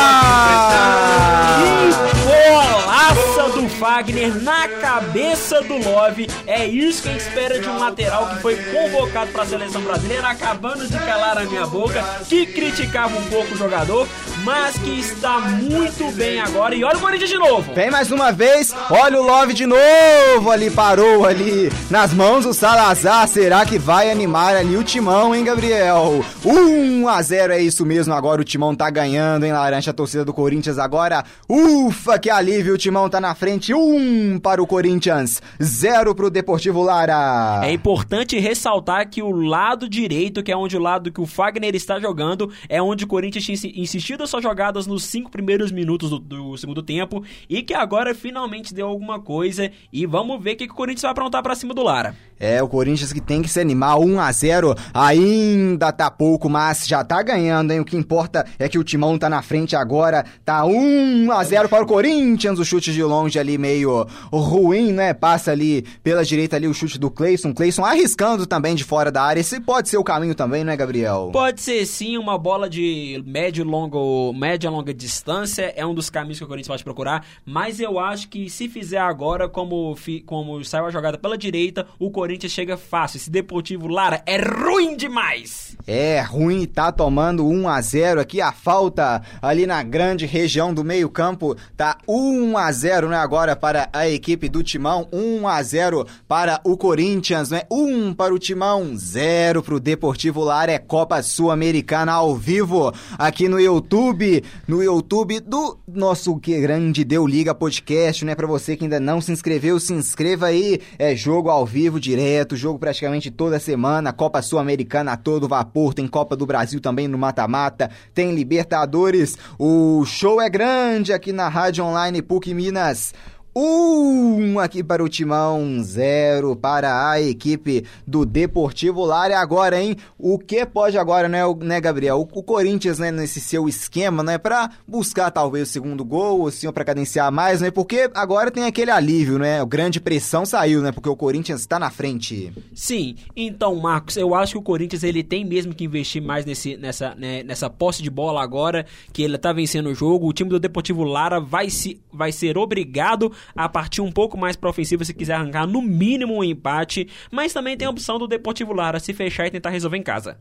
Golaça do Fagner na cabeça do Love. É isso que a gente espera de um lateral que foi convocado para a seleção brasileira, acabando de calar a minha boca, que criticava um pouco o jogador, mas que está muito bem agora. E olha o Corinthians de novo. Vem mais uma vez, olha o Love de novo ali, parou ali nas mãos do Salazar. Será que vai animar ali o Timão, hein, Gabriel? 1 a 0 é isso mesmo, agora o Timão tá ganhando, hein, Laranja, a torcida do Corinthians agora. Ufa, que alívio, o Timão tá na frente, 1 para o Corinthians, 0 pro Deportivo Lara. É importante ressaltar que o lado direito, que é onde o lado que o Fagner está jogando, é onde o Corinthians tinha insi- insistido suas jogadas nos cinco primeiros minutos do, do segundo tempo e que agora finalmente deu alguma coisa. E vamos ver o que, que o Corinthians vai aprontar pra cima do Lara. É, o Corinthians que tem que se animar 1 a 0 ainda tá pouco, mas já tá ganhando, hein? O que importa é que o Timão tá na frente agora, tá 1 a 0 para o Corinthians, o chute de longe ali meio ruim, né? Passa ali pela direita ali o chute do Cleison, Cleison arriscando também de fora da área, esse pode ser o caminho também, né, Gabriel? Pode ser sim uma bola de médio longo, média longa distância, é um dos caminhos que o Corinthians pode procurar, mas eu acho que se fizer agora como como saiu a jogada pela direita, o Corinthians chega fácil. Esse Deportivo Lara é ruim demais. É ruim, tá tomando 1 a 0 aqui. A falta ali na grande região do meio-campo tá 1 a 0, né? Agora para a equipe do Timão, 1 a 0 para o Corinthians, né? 1 para o Timão, 0 para o Deportivo Lara. É Copa Sul-Americana ao vivo aqui no YouTube, no YouTube do nosso grande Deu Liga Podcast, né? Para você que ainda não se inscreveu, se inscreva aí. É jogo ao vivo direto, jogo praticamente toda semana, Copa Sul-Americana todo vapor, tem Copa do Brasil também no mata-mata, tem Libertadores. O show é grande aqui na Rádio Online PUC Minas. Um aqui para o Timão, zero para a equipe do Deportivo Lara. Agora, hein? O que pode agora, né, o- né Gabriel? O, o Corinthians, né, nesse seu esquema, né, para buscar talvez o segundo gol, ou assim, para cadenciar mais, né? Porque agora tem aquele alívio, né? A grande pressão saiu, né? Porque o Corinthians está na frente. Sim, então, Marcos, eu acho que o Corinthians ele tem mesmo que investir mais nesse, nessa, né, nessa posse de bola agora, que ele tá vencendo o jogo. O time do Deportivo Lara vai, se, vai ser obrigado a partir um pouco mais pra ofensiva se quiser arrancar no mínimo um empate, mas também tem a opção do Deportivo Lara se fechar e tentar resolver em casa.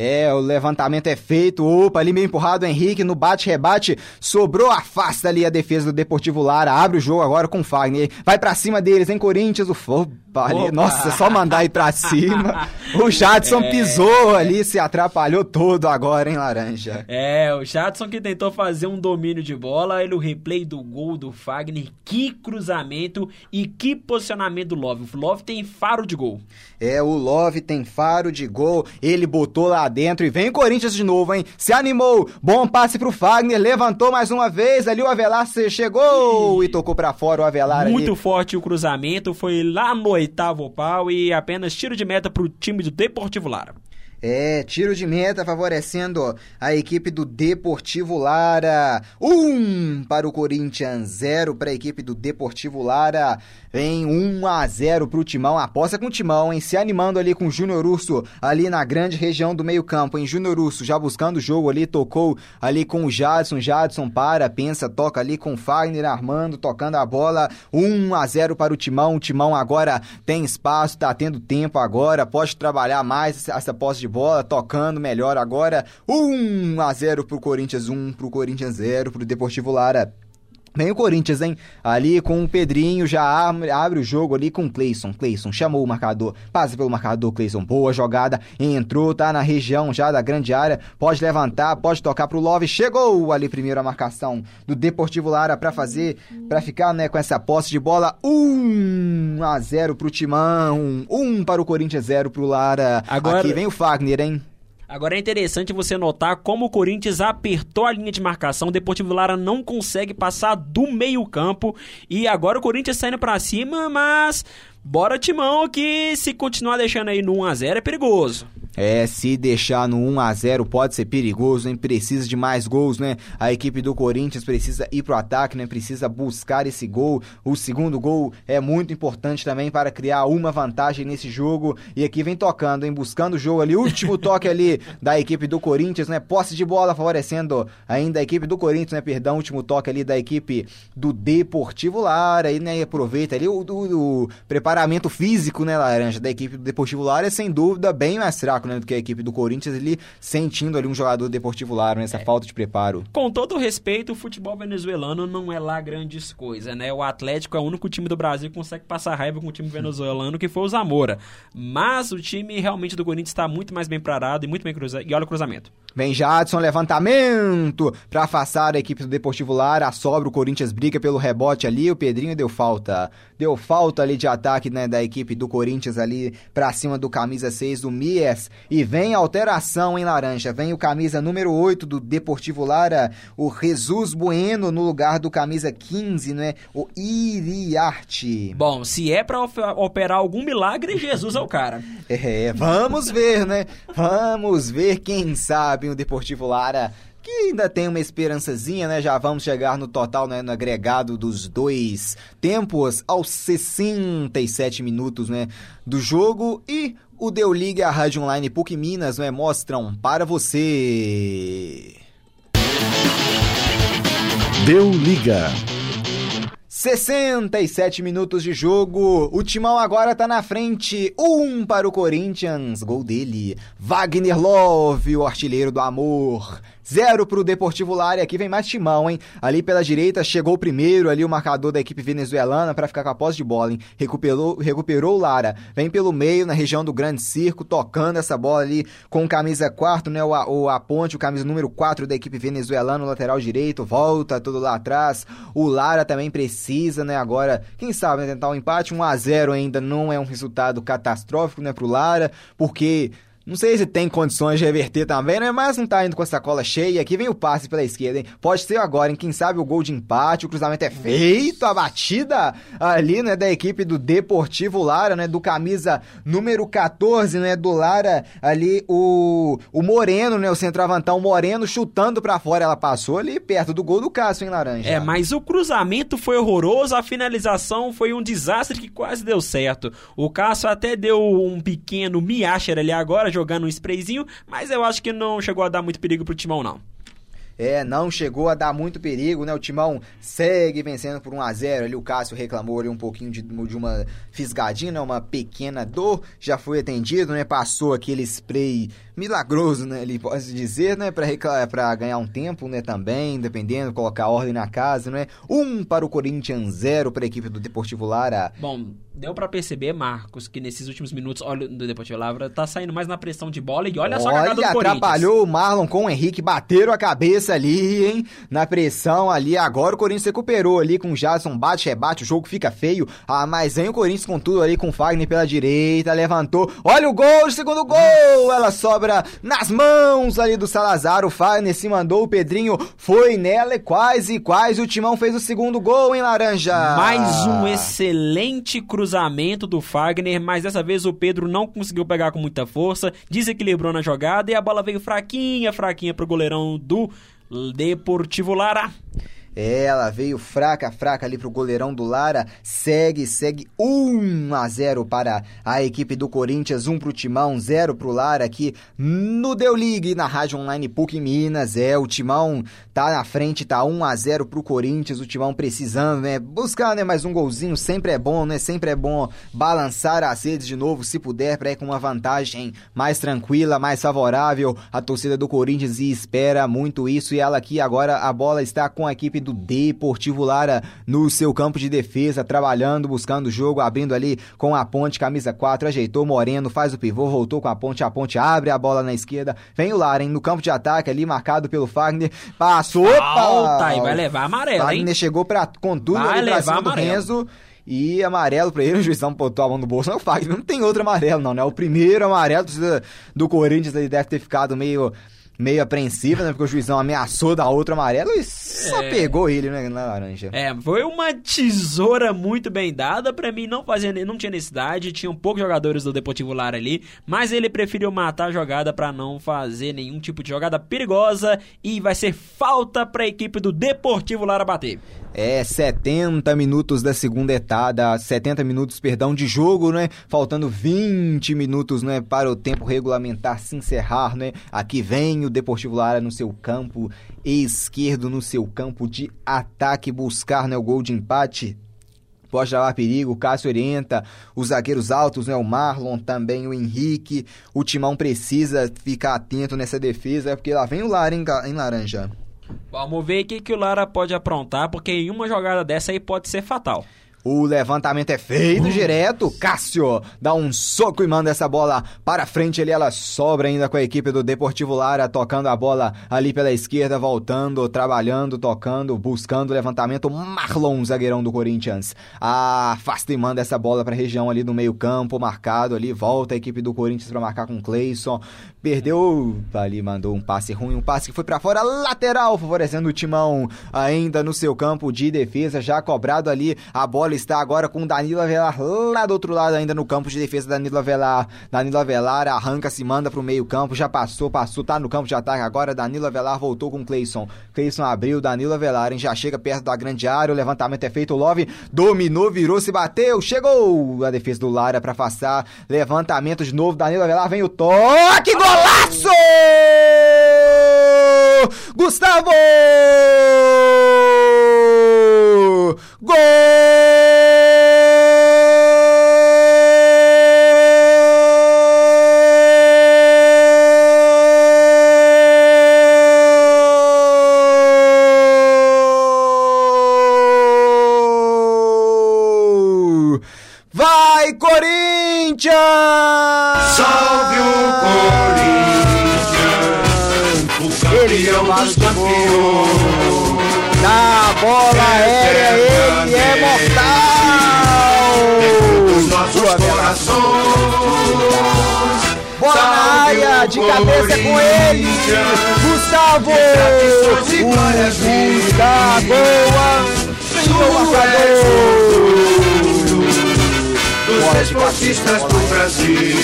É, o levantamento é feito. Opa, ali meio empurrado o Henrique no bate-rebate. Sobrou, afasta ali a defesa do Deportivo Lara. Abre o jogo agora com o Fagner. Vai pra cima deles, hein, Corinthians? O Opa, ali. Opa. Nossa, é só mandar ir pra cima. O Jadson É. pisou ali, se atrapalhou todo agora, hein, Laranja? É, o Jadson que tentou fazer um domínio de bola, ele o replay do gol do Fagner, que cruzamento e que posicionamento do Love. O Love tem faro de gol. É, o Love tem faro de gol, ele botou lá dentro e vem o Corinthians de novo, hein? Se animou, bom passe pro Fagner, levantou mais uma vez, ali o Avelar se- chegou e tocou pra fora o Avelar Muito ali. forte o cruzamento, foi lá no oitavo pau e apenas tiro de meta pro time do Deportivo Lara. É, tiro de meta favorecendo a equipe do Deportivo Lara. Um para o Corinthians, zero para a equipe do Deportivo Lara. Vem 1 a 0 pro Timão. Aposta com o Timão, hein? Se animando ali com o Júnior Urso, ali na grande região do meio-campo, hein? Júnior Urso já buscando o jogo ali, tocou ali com o Jadson. Jadson para, pensa, toca ali com o Fagner Armando, tocando a bola. 1 a 0 para o Timão. O Timão agora tem espaço, tá tendo tempo agora, pode trabalhar mais essa- posse de bola, tocando melhor agora. 1 a 0 pro Corinthians, 1 pro Corinthians, 0 pro Deportivo Lara. Vem o Corinthians, hein? Ali com o Pedrinho, já abre, abre o jogo ali com o Cleison. Cleison chamou o marcador, passa pelo marcador, Cleison. Boa jogada, entrou, tá na região já da grande área. Pode levantar, pode tocar pro Love. Chegou ali primeiro a marcação do Deportivo Lara pra fazer, pra ficar né, com essa posse de bola. 1 a 0 pro Timão, 1 para o Corinthians, 0 pro Lara. Agora- Aqui vem o Fagner, hein? Agora é interessante você notar como o Corinthians apertou a linha de marcação, o Deportivo Lara não consegue passar do meio-campo e agora o Corinthians saindo pra cima, mas bora Timão que se continuar deixando aí no 1 a 0 é perigoso. É, se deixar no 1 a 0 pode ser perigoso, hein? Precisa de mais gols, né? A equipe do Corinthians precisa ir pro ataque, né? Precisa buscar esse gol. O segundo gol é muito importante também para criar uma vantagem nesse jogo. E aqui vem tocando, hein? Buscando o jogo ali. Último toque ali da equipe do Corinthians, né? Posse de bola favorecendo ainda a equipe do Corinthians, né? Perdão, último toque ali da equipe do Deportivo Lara. Aí, né? E aproveita ali o, o- o preparamento físico, né, Laranja? Da equipe do Deportivo Lara é sem dúvida bem mais fraco, né? Do que a equipe do Corinthians ali, sentindo ali um jogador do Deportivo Lara, nessa falta de preparo. Com todo o respeito, o futebol venezuelano não é lá grandes coisas, né? O Atlético é o único time do Brasil que consegue passar raiva com o time venezuelano, que foi o Zamora. Mas o time realmente do Corinthians está muito mais bem parado e muito bem cruzado. E olha o cruzamento. Vem Jadson, levantamento para afastar a equipe do Deportivo Lara. A sobra, o Corinthians briga pelo rebote ali. O Pedrinho deu falta. Deu falta ali de ataque né, da equipe do Corinthians ali pra cima do camisa 6 do Mies. E vem alteração em laranja. Vem o camisa número 8 do Deportivo Lara, o Jesus Bueno, no lugar do camisa 15, né? O Iriarte. Bom, se é pra of- operar algum milagre, Jesus é o cara. É, vamos ver, né? Vamos ver, quem sabe, o Deportivo Lara. Que ainda tem uma esperançazinha, né? Já vamos chegar no total, né? No agregado dos dois tempos aos 67 minutos, né? Do jogo. E o Deu Liga e a Rádio Online PUC Minas, né? Mostram para você. Deu liga. 67 minutos de jogo. O Timão agora tá na frente. Um para o Corinthians. Gol dele. Wagner Love, o artilheiro do amor. Zero pro Deportivo Lara. Aqui vem mais Timão, hein? Ali pela direita chegou o primeiro ali o marcador da equipe venezuelana para ficar com a posse de bola, hein? Recuperou, recuperou o Lara. Vem pelo meio na região do Grande Circo, tocando essa bola ali com camisa 4, né? O, A- o Aponte, o camisa número 4 da equipe venezuelana, o lateral direito, volta tudo lá atrás. O Lara também precisa, né? Agora, quem sabe, né, tentar um empate. 1 a 0 ainda não é um resultado catastrófico, né, pro Lara, porque não sei se tem condições de reverter também, né? Mas não tá indo com a sacola cheia. Aqui vem o passe pela esquerda, hein? Pode ser agora, hein? Quem sabe o gol de empate, o cruzamento é feito, a batida ali, né? Da equipe do Deportivo Lara, né? Do camisa número 14, né? Do Lara, ali o, o Moreno, né? O centroavantão Moreno chutando pra fora. Ela passou ali perto do gol do Cássio, hein, Laranja? É, mas o cruzamento foi horroroso, a finalização foi um desastre que quase deu certo. O Cássio até deu um pequeno miacher ali agora, jogando um sprayzinho, mas eu acho que não chegou a dar muito perigo pro Timão, não. É, não chegou a dar muito perigo, né? O Timão segue vencendo por 1 a 0 Ali o Cássio reclamou ali um pouquinho de, de uma fisgadinha, né? Uma pequena dor. Já foi atendido, né? Passou aquele spray milagroso, né? Ele pode dizer, né? Pra ganhar um tempo, né? Também, dependendo, colocar ordem na casa, né? Um para o Corinthians, zero para a equipe do Deportivo Lara. Bom, deu pra perceber, Marcos, que nesses últimos minutos, olha, do Deportivo Lavra, tá saindo mais na pressão de bola e olha só a jogada do Corinthians. atrapalhou o Marlon com o Henrique, bateram a cabeça ali, hein? Na pressão ali. Agora o Corinthians recuperou ali com o Jadson, bate, rebate, o jogo fica feio. Ah, mas vem o Corinthians com tudo ali, com o Fagner pela direita, levantou. Olha o gol, o segundo gol! Ela sobra nas mãos ali do Salazar. O Fagner se mandou, o Pedrinho foi nela e quase, quase o Timão fez o segundo gol, hein, Laranja? Mais um excelente cruzamento do Fagner, mas dessa vez o Pedro não conseguiu pegar com muita força, desequilibrou na jogada e a bola veio fraquinha, fraquinha pro goleirão do Deportivo Lara. Ela veio fraca, fraca ali pro goleirão do Lara. Segue, segue 1 a 0 para a equipe do Corinthians, 1 pro Timão, 0 pro Lara aqui no Deu Ligue na Rádio Online PUC Minas. É, o Timão tá na frente, tá 1 a 0 pro Corinthians. O Timão precisando, né? Buscar, né, mais um golzinho, sempre é bom, né? Sempre é bom balançar as redes de novo, se puder, para ir com uma vantagem mais tranquila, mais favorável. A torcida do Corinthians e espera muito isso. E ela aqui agora a bola está com a equipe do Deportivo Lara no seu campo de defesa, trabalhando, buscando o jogo, abrindo ali com a ponte, camisa 4, ajeitou Moreno, faz o pivô, voltou com a ponte, a ponte abre a bola na esquerda, vem o Lara, hein, no campo de ataque ali, marcado pelo Fagner, passou, Falta e vai levar amarelo, Fagner hein? chegou pra, com tudo Vai ali pra cima do amarelo. Renzo, e amarelo pra ele, o juizão botou a mão no bolso. Não, o Fagner não tem outro amarelo, não, né? O primeiro amarelo do Corinthians ele deve ter ficado meio, meio apreensivo, né? Porque o juizão ameaçou dar outro amarelo e só É. pegou ele, né? Na laranja. É, foi uma tesoura muito bem dada. Pra mim, não fazia, não tinha necessidade. Tinham poucos jogadores do Deportivo Lara ali. Mas ele preferiu matar a jogada pra não fazer nenhum tipo de jogada perigosa. E vai ser falta pra equipe do Deportivo Lara bater. É, 70 minutos da segunda etapa, 70 minutos, perdão, de jogo, né? Faltando 20 minutos, né, para o tempo regulamentar se encerrar, né? Aqui vem o Deportivo Lara no seu campo esquerdo, no seu campo de ataque, buscar, né, o gol de empate. Pode levar perigo, o Cássio orienta, os zagueiros altos, né? O Marlon, também o Henrique. O Timão precisa ficar atento nessa defesa, porque lá vem o Lara em laranja. Vamos ver o que, que o Lara pode aprontar, porque em uma jogada dessa aí pode ser fatal. O levantamento é feito direto. Cássio dá um soco e manda essa bola para frente. Ali ela sobra ainda com a equipe do Deportivo Lara, tocando a bola ali pela esquerda, voltando, trabalhando, tocando, buscando o levantamento. Marlon, zagueirão do Corinthians, afasta e manda essa bola para a região ali do meio-campo, marcado ali. Volta a equipe do Corinthians para marcar com o Cleison. Perdeu ali, mandou um passe ruim, um passe que foi para fora, lateral, favorecendo o timão ainda no seu campo de defesa, já cobrado ali. A bola está agora com Danilo Avelar lá do outro lado, ainda no campo de defesa. Danilo Avelar, Danilo Avelar arranca, se manda pro meio-campo, já passou, passou, tá no campo de ataque agora. Danilo Avelar voltou com Cleison. Cleison abriu, Danilo Avelar, hein, já chega perto da grande área. O levantamento é feito, o Love dominou, virou, se bateu, chegou a defesa do Lara para afastar. Levantamento de novo, Danilo Avelar vem o toque, golaço! Gustavo! Gol! Vai, Corinthians! Bola aérea ele é Dos mortal! nossos Sua corações. Bola na área, de cabeça com ele! Gustavo! O Gustavo! Ganhou o marcador! Dos esportistas do Brasil.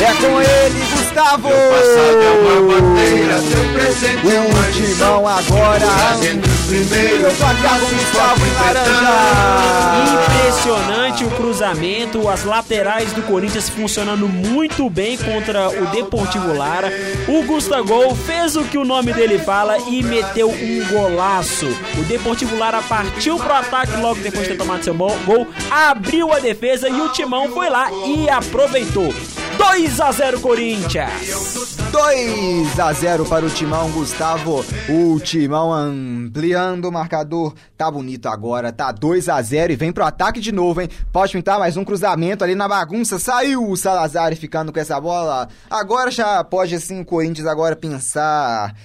É com ele, Gustavo! Teu passado é uma bandeira, teu presente é uma lição. agora! Trazendo placar com Gustavo em laranja! Impressionante o cruzamento, as laterais do Corinthians funcionando muito bem contra o Deportivo Lara. O Gustavo fez o que o nome dele fala e meteu um golaço. O Deportivo Lara partiu pro ataque logo depois de ter tomado seu gol, abriu a defesa e o Timão foi lá e aproveitou. 2 a 0 Corinthians. 2 a 0 para o Timão, Gustavo. O Timão ampliando o marcador. Tá bonito agora, tá 2 a 0 e vem pro ataque de novo, hein? Pode pintar mais um cruzamento ali na bagunça. Saiu o Salazar ficando com essa bola. Agora já pode assim o Corinthians agora pensar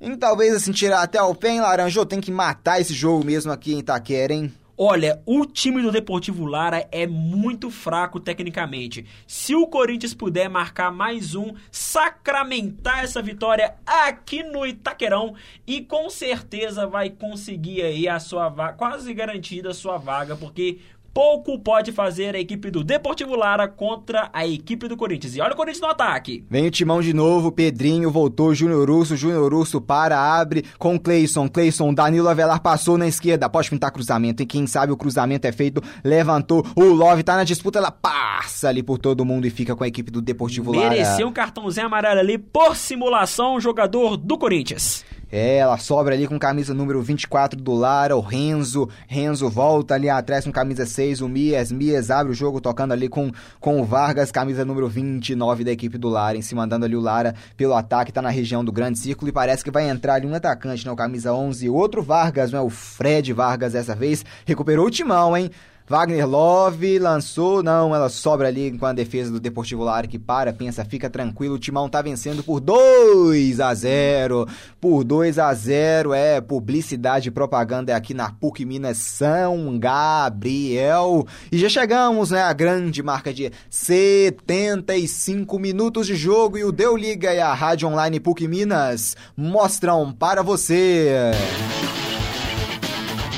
em talvez assim tirar até o pé, hein, Laranjo? Tem que matar esse jogo mesmo aqui em Itaquera, hein? Olha, o time do Deportivo Lara é muito fraco tecnicamente. Se o Corinthians puder marcar mais um, sacramentar essa vitória aqui no Itaquerão e com certeza vai conseguir aí a sua vaga, quase garantida a sua vaga, porque pouco pode fazer a equipe do Deportivo Lara contra a equipe do Corinthians. E olha o Corinthians no ataque. Vem o timão de novo, Pedrinho voltou, Júnior Urso, Júnior Urso para, abre com Cleison, Cleison, Danilo Avelar passou na esquerda, pode pintar cruzamento, e quem sabe o cruzamento é feito, levantou, o Love tá na disputa, ela passa ali por todo mundo e fica com a equipe do Deportivo Lara. Mereceu um cartãozinho amarelo ali por simulação, jogador do Corinthians. É, ela sobra ali com camisa número 24 do Lara, o Renzo. Renzo volta ali atrás com camisa 6, o Mias. Mias abre o jogo tocando ali com, com o Vargas, camisa número 29 da equipe do Lara, em cima mandando ali o Lara pelo ataque, tá na região do grande círculo e parece que vai entrar ali um atacante, né? O camisa 11, outro Vargas, não é? O Fred Vargas dessa vez. Recuperou o timão, hein? Wagner Love lançou, não, ela sobra ali com a defesa do Deportivo Lara que para, pensa, fica tranquilo, o Timão tá vencendo por 2 a 0. Por 2 a 0, é, publicidade e propaganda é aqui na PUC Minas São Gabriel. E já chegamos, né, a grande marca de 75 minutos de jogo e o Deu Liga e a Rádio Online PUC Minas mostram para você.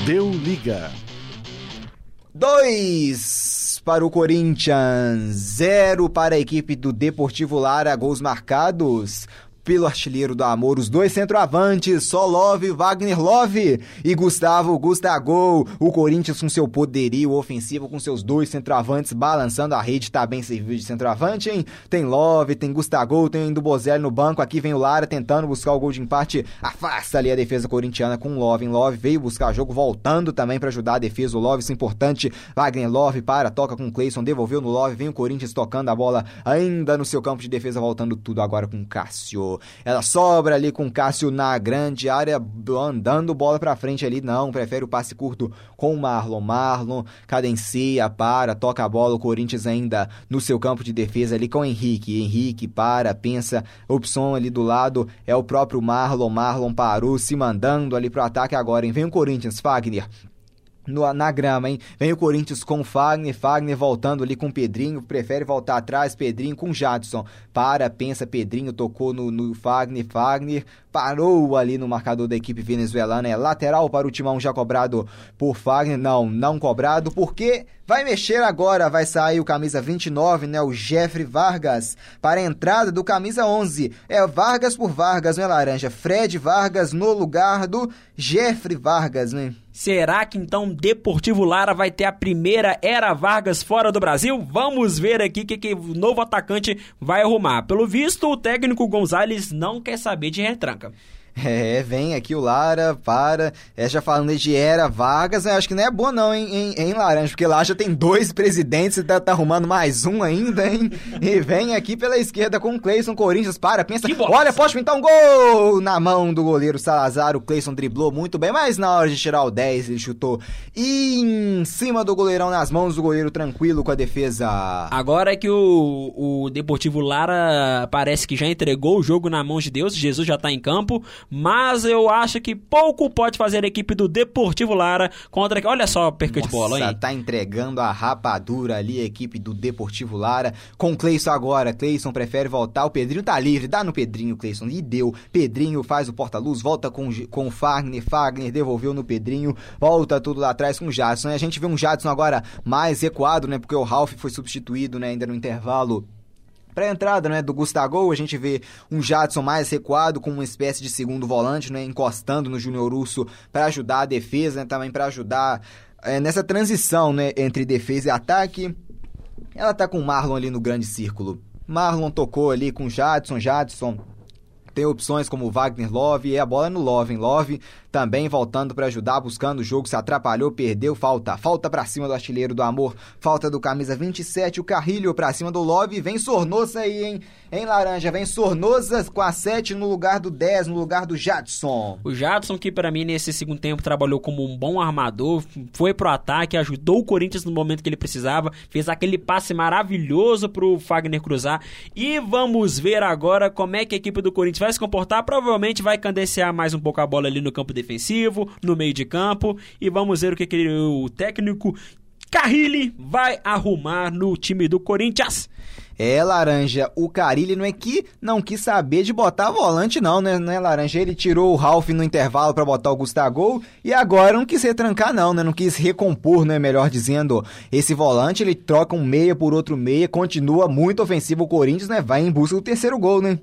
Deu liga. 2 para o Corinthians, 0 para a equipe do Deportivo Lara, gols marcados pelo artilheiro do amor, os dois centroavantes, só Love, Wagner Love e Gustavo Gustavo. O Corinthians com seu poderio ofensivo, com seus dois centroavantes balançando a rede, tá bem servido de centroavante, hein? Tem Love, tem Gustavo, tem Dubozelli no banco, aqui vem o Lara tentando buscar o gol de empate, afasta ali a defesa corintiana com Love, hein? Love veio buscar jogo, voltando também para ajudar a defesa, o Love, isso é importante, Wagner Love para, toca com o Cleison, devolveu no Love, vem o Corinthians tocando a bola ainda no seu campo de defesa, voltando tudo agora com Cássio. Ela sobra ali com Cássio na grande área, andando bola pra frente ali. Não, prefere o passe curto com o Marlon. Marlon cadencia, para, toca a bola. O Corinthians ainda no seu campo de defesa ali com o Henrique. Henrique para, pensa, opção ali do lado é o próprio Marlon. Marlon parou, se mandando ali pro ataque agora. Hein? Vem o Corinthians, Fagner no, na grama, hein? Vem o Corinthians com o Fagner, Fagner voltando ali com o Pedrinho, prefere voltar atrás, Pedrinho com o Jadson. Para, pensa, Pedrinho tocou no, no Fagner, Fagner parou ali no marcador da equipe venezuelana. É lateral para o timão já cobrado por Fagner. Não, não cobrado, porque vai mexer agora. Vai sair o camisa 29, né? O Jeffrey Vargas. Para a entrada do camisa 11. É Vargas por Vargas, não é laranja? Fred Vargas no lugar do Jeffrey Vargas, né? Será que então Deportivo Lara vai ter a primeira era Vargas fora do Brasil? Vamos ver aqui o que, que o novo atacante vai arrumar. Pelo visto, o técnico Gonzalez não quer saber de retranca. É, vem aqui o Lara, para. É, já falando de era Vargas, eu acho que não é boa não, hein, em, em Laranja, porque lá já tem dois presidentes e tá, tá, arrumando mais um ainda, hein? E vem aqui pela esquerda com o Cleison Corinthians, para, pensa, olha, pode pintar um gol na mão do goleiro Salazar, o Cleison driblou muito bem, mas na hora de tirar o 10 ele chutou em cima do goleirão nas mãos do goleiro tranquilo com a defesa. Agora é que o, o Deportivo Lara parece que já entregou o jogo na mão de Deus, Jesus já tá em campo, mas eu acho que pouco pode fazer a equipe do Deportivo Lara contra. Olha só a perca Nossa, de bola, hein? tá entregando a rapadura ali a equipe do Deportivo Lara. Com o Cleison agora. Cleison prefere voltar. O Pedrinho tá livre. Dá no Pedrinho, Cleison. E deu. Pedrinho faz o porta-luz. Volta com, com o Fagner. Fagner devolveu no Pedrinho. Volta tudo lá atrás com o Jadson. A gente vê um Jadson agora mais recuado, né? Porque o Ralph foi substituído, né? Ainda no intervalo para a entrada né, do Gustavo, a gente vê um Jadson mais recuado, com uma espécie de segundo volante, né, encostando no Júnior Urso para ajudar a defesa, né, também para ajudar é, nessa transição né, entre defesa e ataque. Ela tá com o Marlon ali no grande círculo. Marlon tocou ali com Jadson, Jadson tem opções como Wagner Love e a bola é no Love, hein? Love também voltando para ajudar, buscando o jogo, se atrapalhou, perdeu, falta. Falta para cima do artilheiro do amor, falta do camisa 27, o Carrilho para cima do Love, vem Sornosa aí, hein? Em laranja, vem Sornosa com a 7 no lugar do 10, no lugar do Jadson. O Jadson que para mim nesse segundo tempo trabalhou como um bom armador, foi pro ataque, ajudou o Corinthians no momento que ele precisava, fez aquele passe maravilhoso pro Fagner cruzar. E vamos ver agora como é que a equipe do Corinthians vai se comportar, provavelmente vai candenciar mais um pouco a bola ali no campo defensivo, no meio de campo, e vamos ver o que, que o técnico Carrilli vai arrumar no time do Corinthians. É, Laranja, o Carilli não é que não quis saber de botar volante não, né, né Laranja? Ele tirou o Ralph no intervalo para botar o Gustavo e agora não quis retrancar não, né? Não quis recompor, né, melhor dizendo. Esse volante, ele troca um meia por outro meia, continua muito ofensivo o Corinthians, né? Vai em busca do terceiro gol, né?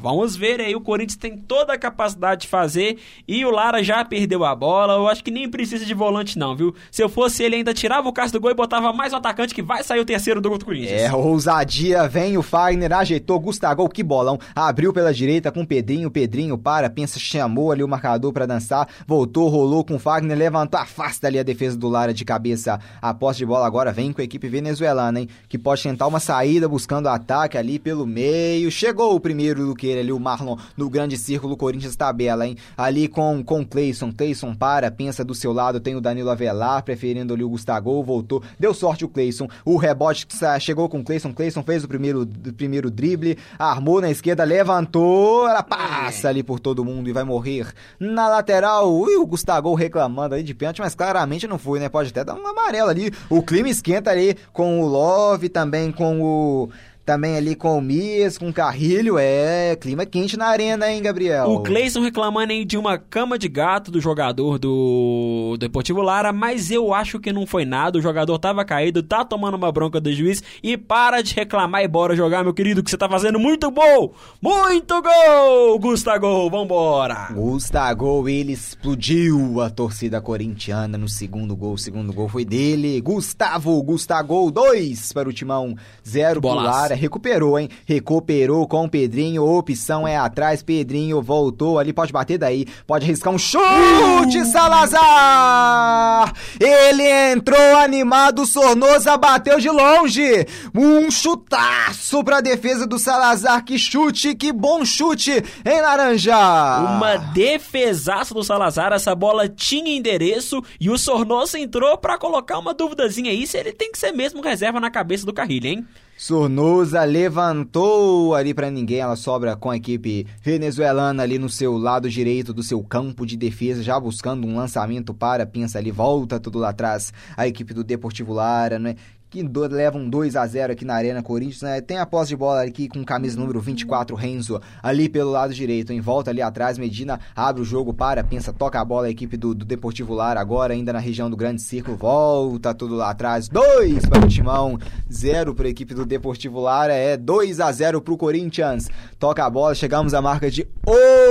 Vamos ver aí. O Corinthians tem toda a capacidade de fazer e o Lara já perdeu a bola. Eu acho que nem precisa de volante, não, viu? Se eu fosse ele, ainda tirava o Cássio do gol e botava mais um atacante que vai sair o terceiro do gol do Corinthians. É, ousadia. Vem o Fagner, ajeitou. Gustavo, que bolão. Abriu pela direita com o Pedrinho. Pedrinho para, pensa, chamou ali o marcador para dançar. Voltou, rolou com o Fagner, levantou, afasta ali a defesa do Lara de cabeça. A posse de bola agora vem com a equipe venezuelana, hein? Que pode tentar uma saída buscando ataque ali pelo meio. Chegou o primeiro Luqueira ali, o Marlon no grande círculo, Corinthians tabela, hein? Ali com com Cleison, Cleison para, pensa do seu lado, tem o Danilo Avelar, preferindo ali o Gustavo, voltou, deu sorte o Cleison, o rebote chegou com o Cleison, Cleison fez o primeiro, o primeiro drible, armou na esquerda, levantou, ela passa ali por todo mundo e vai morrer na lateral, ui, o Gustavo reclamando aí de pênalti, mas claramente não foi, né? Pode até dar um amarelo ali, o clima esquenta ali com o Love, também com o também ali com o Mies, com o Carrilho, é clima quente na arena, hein, Gabriel? O Cleison reclamando aí de uma cama de gato do jogador do Deportivo Lara, mas eu acho que não foi nada, o jogador tava caído, tá tomando uma bronca do juiz e para de reclamar e bora jogar, meu querido, que você tá fazendo muito gol! Muito gol! Gustavo, vambora! Gustavo, ele explodiu a torcida corintiana no segundo gol, o segundo gol foi dele, Gustavo, Gustavo, dois para o Timão, zero pro Lara, Recuperou, hein? Recuperou com o Pedrinho. Opção é atrás. Pedrinho voltou ali. Pode bater daí. Pode arriscar um chute, Salazar! Ele entrou animado. Sornosa bateu de longe. Um chutaço pra defesa do Salazar. Que chute, que bom chute, hein, Laranja? Uma defesaça do Salazar. Essa bola tinha endereço e o Sornosa entrou pra colocar uma duvidazinha aí se ele tem que ser mesmo reserva na cabeça do Carrilho, hein? Sornosa levantou ali para ninguém, ela sobra com a equipe venezuelana ali no seu lado direito do seu campo de defesa, já buscando um lançamento para, pensa ali, volta tudo lá atrás, a equipe do Deportivo Lara, né? Que do, levam 2 a 0 aqui na Arena Corinthians, né? Tem a posse de bola aqui com camisa número 24, Renzo, ali pelo lado direito, em volta ali atrás, Medina abre o jogo para, pensa, toca a bola a equipe do, do Deportivo Lara agora, ainda na região do Grande Círculo, volta tudo lá atrás, 2 para o Timão, 0 para a equipe do Deportivo Lara, é 2 a 0 para o Corinthians, toca a bola, chegamos à marca de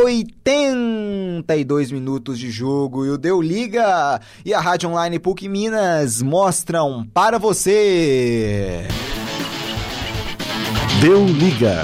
82 minutos de jogo e o Deu Liga e a Rádio Online PUC Minas mostram para você Deu liga.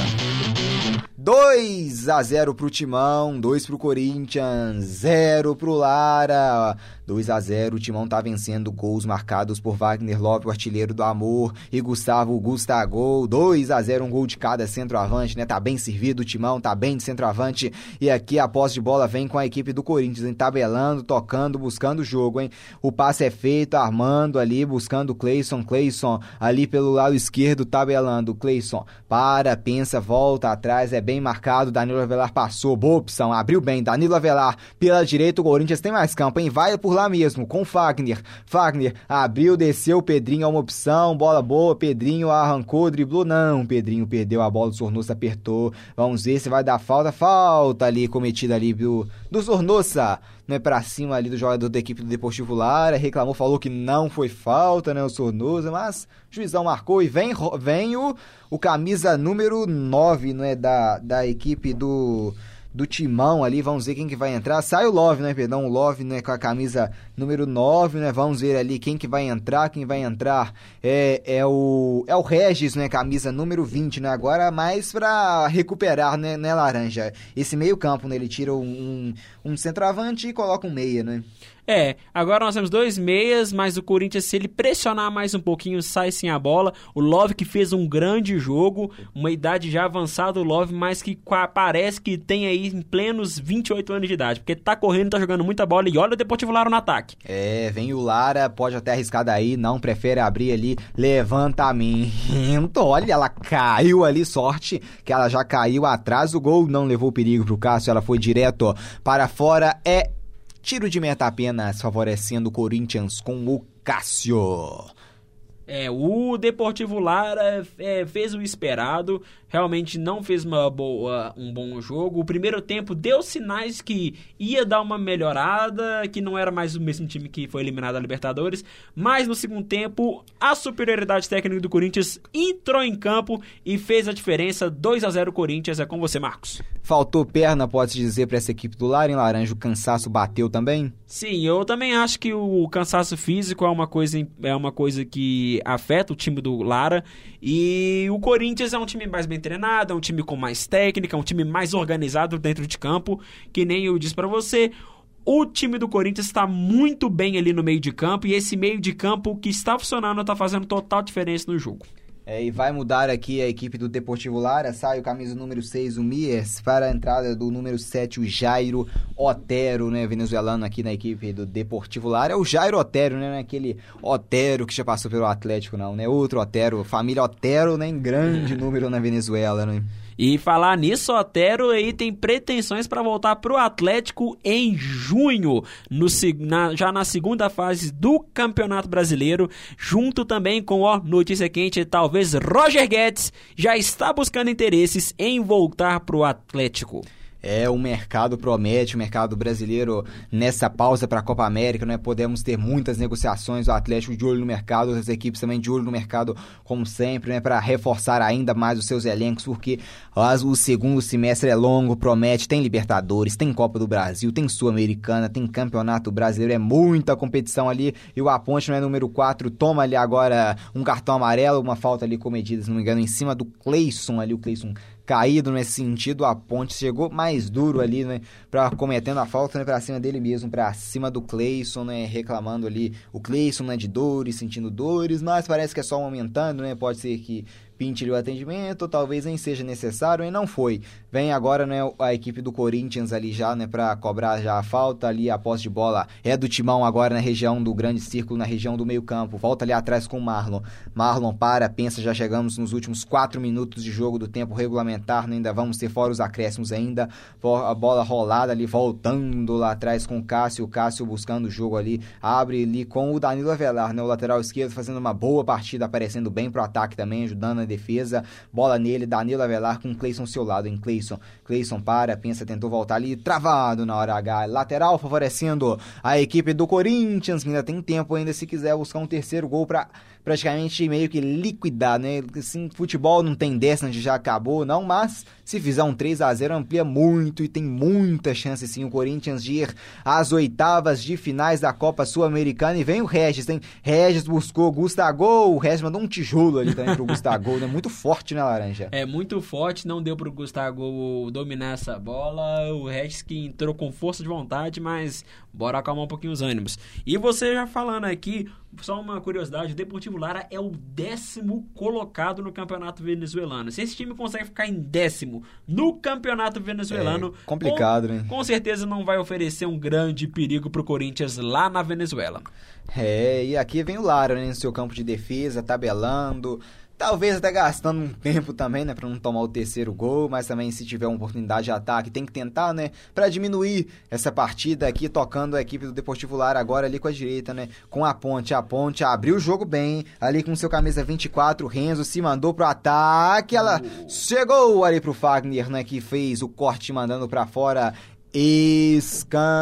2 a 0 pro Timão, 2 pro Corinthians, 0 pro Lara. 2 a 0 o Timão tá vencendo gols marcados por Wagner Lopes, o artilheiro do amor, e Gustavo Gustavo. 2 a 0 um gol de cada centroavante, né? Tá bem servido o Timão, tá bem de centroavante. E aqui a posse de bola vem com a equipe do Corinthians, tabelando, tocando, buscando o jogo, hein? O passe é feito, armando ali, buscando o Cleison, Cleison ali pelo lado esquerdo, tabelando. Cleison para, pensa, volta atrás, é bem marcado. Danilo Avelar passou, boa opção, abriu bem. Danilo Avelar pela direita, o Corinthians tem mais campo, hein? Vai por lá mesmo, com Fagner. Fagner abriu, desceu, Pedrinho é uma opção, bola boa, Pedrinho arrancou, driblou, não, Pedrinho perdeu a bola, o Sornosa apertou. Vamos ver se vai dar falta, falta ali cometida ali do, do Sornosa, não é pra cima ali do jogador da equipe do Deportivo Lara, reclamou, falou que não foi falta, né, o Sornosa, mas juizão marcou e vem, vem o, o camisa número 9, não é, da, da equipe do do timão ali, vamos ver quem que vai entrar. Sai o Love, né, perdão, o Love, né, com a camisa número 9, né, vamos ver ali quem que vai entrar, quem vai entrar. É, é o é o Regis, né, camisa número 20, né, agora mais pra recuperar, né, né Laranja, esse meio campo, né, ele tira um, um centroavante e coloca um meia, né. É, agora nós temos dois meias, mas o Corinthians, se ele pressionar mais um pouquinho, sai sem a bola. O Love que fez um grande jogo, uma idade já avançada, o Love, mas que parece que tem aí em plenos 28 anos de idade, porque tá correndo, tá jogando muita bola e olha o Deportivo Lara no ataque. É, vem o Lara, pode até arriscar daí, não prefere abrir ali, levantamento, olha, ela caiu ali, sorte que ela já caiu atrás, o gol não levou perigo pro Cássio, ela foi direto para fora, é Tiro de meta apenas favorecendo o Corinthians com o Cássio. É, o Deportivo Lara é, fez o esperado, realmente não fez uma boa, um bom jogo. O primeiro tempo deu sinais que ia dar uma melhorada, que não era mais o mesmo time que foi eliminado da Libertadores, mas no segundo tempo a superioridade técnica do Corinthians entrou em campo e fez a diferença. 2 a 0 Corinthians, é com você, Marcos. Faltou perna, pode-se dizer, para essa equipe do Lara em laranja, o cansaço bateu também? Sim, eu também acho que o cansaço físico é uma coisa, é uma coisa que afeta o time do Lara e o Corinthians é um time mais bem treinado, é um time com mais técnica, é um time mais organizado dentro de campo, que nem eu disse para você. O time do Corinthians está muito bem ali no meio de campo e esse meio de campo que está funcionando está fazendo total diferença no jogo. É, e vai mudar aqui a equipe do Deportivo Lara. Sai o camisa número 6, o Miers, para a entrada do número 7, o Jairo Otero, né? Venezuelano aqui na equipe do Deportivo Lara. É o Jairo Otero, né? Não é aquele Otero que já passou pelo Atlético, não, né? Outro Otero, família Otero, né? Em grande número na Venezuela, né? E falar nisso, Otero aí tem pretensões para voltar para o Atlético em junho, no, na, já na segunda fase do Campeonato Brasileiro, junto também com, ó, notícia quente, talvez Roger Guedes já está buscando interesses em voltar para o Atlético. É, o mercado promete, o mercado brasileiro nessa pausa para a Copa América, né? Podemos ter muitas negociações, o Atlético de olho no mercado, outras equipes também de olho no mercado, como sempre, né? Para reforçar ainda mais os seus elencos, porque as, o segundo semestre é longo, promete, tem Libertadores, tem Copa do Brasil, tem Sul-Americana, tem Campeonato Brasileiro, é muita competição ali, e o Aponte, né, número 4, toma ali agora um cartão amarelo, uma falta ali comedida, se não me engano, em cima do Cleison ali, o Cleison caído nesse sentido, a ponte chegou mais duro ali, né, para cometendo a falta, né, para cima dele mesmo, para cima do Cleison, né, reclamando ali, o Cleison, né, de dores, sentindo dores, mas parece que é só aumentando, né, pode ser que pinte o atendimento, talvez nem seja necessário e não foi. Vem agora né, a equipe do Corinthians ali já, né, para cobrar já a falta ali, a posse de bola é do Timão agora na região do grande círculo, na região do meio-campo. Volta ali atrás com o Marlon. Marlon para, pensa, já chegamos nos últimos quatro minutos de jogo do tempo regulamentar, né, ainda vamos ter fora os acréscimos ainda. A bola rolada ali, voltando lá atrás com o Cássio, o Cássio buscando o jogo ali, abre ali com o Danilo Avelar, né, o lateral esquerdo fazendo uma boa partida, aparecendo bem pro ataque também, ajudando defesa, bola nele, Danilo Avelar com Cleison seu lado, em Cleison. Cleison para, pensa, tentou voltar ali, travado na hora H, lateral favorecendo a equipe do Corinthians, ainda tem tempo ainda se quiser buscar um terceiro gol para praticamente meio que liquidar, né? Assim, futebol não tem décima de já acabou, não, mas se fizer um 3 a 0 amplia muito e tem muita chance sim o Corinthians de ir às oitavas de finais da Copa Sul-Americana e vem o Regis, hein? Regis buscou Gustavo, o Regis mandou um tijolo ali também pro Gustavo, né? Muito forte, né, Laranja? É, muito forte, não deu pro Gustavo dominar essa bola, o Regis que entrou com força de vontade, mas bora acalmar um pouquinho os ânimos. E você já falando aqui, só uma curiosidade, o Deportivo Lara é o décimo colocado no campeonato venezuelano. Se esse time consegue ficar em décimo no campeonato venezuelano, é complicado, com, né? Com certeza não vai oferecer um grande perigo pro Corinthians lá na Venezuela. É, e aqui vem o Lara, né, no seu campo de defesa, tabelando, Talvez até gastando um tempo também, né, para não tomar o terceiro gol, mas também se tiver uma oportunidade de ataque, tem que tentar, né, para diminuir essa partida aqui, tocando a equipe do Deportivo Lara agora ali com a direita, né, com a Ponte. A Ponte abriu o jogo bem, ali com seu camisa 24, Renzo se mandou pro ataque, ela chegou ali pro Fagner, né, que fez o corte mandando para fora Escanteio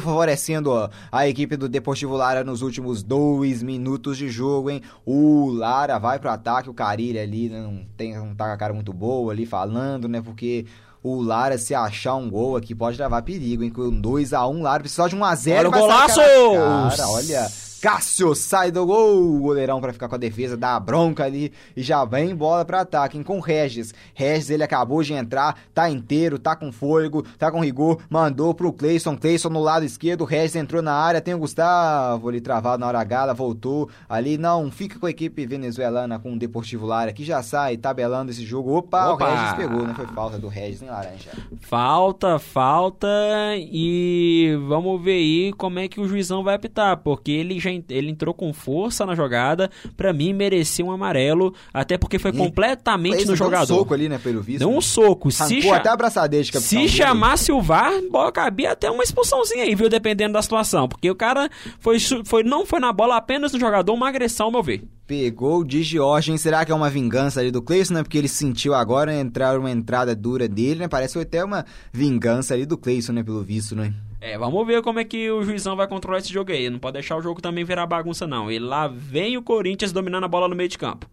favorecendo a equipe do Deportivo Lara nos últimos dois minutos de jogo, hein? O Lara vai pro ataque, o Carilha ali né? não, tem, não tá com a cara muito boa ali falando, né? Porque o Lara, se achar um gol aqui, pode levar perigo, hein? Com 2x1, um, Lara precisa de 1x0. Olha o golaço! Cara, olha Cássio sai do gol, o goleirão para ficar com a defesa, dá a bronca ali e já vem bola para ataque, hein? com Regis. Regis, ele acabou de entrar, tá inteiro, tá com fôlego, tá com rigor, mandou pro Cleison, Cleison no lado esquerdo, Regis entrou na área, tem o Gustavo ali travado na hora gala, voltou ali, não, fica com a equipe venezuelana com o Deportivo Lara, que já sai tabelando esse jogo. Opa, Opa. o Regis pegou, não foi falta do Regis em laranja. Falta, falta e vamos ver aí como é que o juizão vai apitar, porque ele já ele entrou com força na jogada, para mim merecia um amarelo, até porque foi e completamente no jogador. Deu um soco ali, né, pelo visto. Deu um soco. se até abraçadeira de Se chamasse o VAR, boa, cabia até uma expulsãozinha aí, viu, dependendo da situação, porque o cara foi, foi não foi na bola apenas no jogador, uma agressão, ao meu ver. Pegou de Jorge, será que é uma vingança ali do Cleison, né? Porque ele sentiu agora entrar uma entrada dura dele, né? Parece até uma vingança ali do Cleison, né? Pelo visto, né? É, vamos ver como é que o juizão vai controlar esse jogo aí. Não pode deixar o jogo também virar bagunça, não. E lá vem o Corinthians dominando a bola no meio de campo.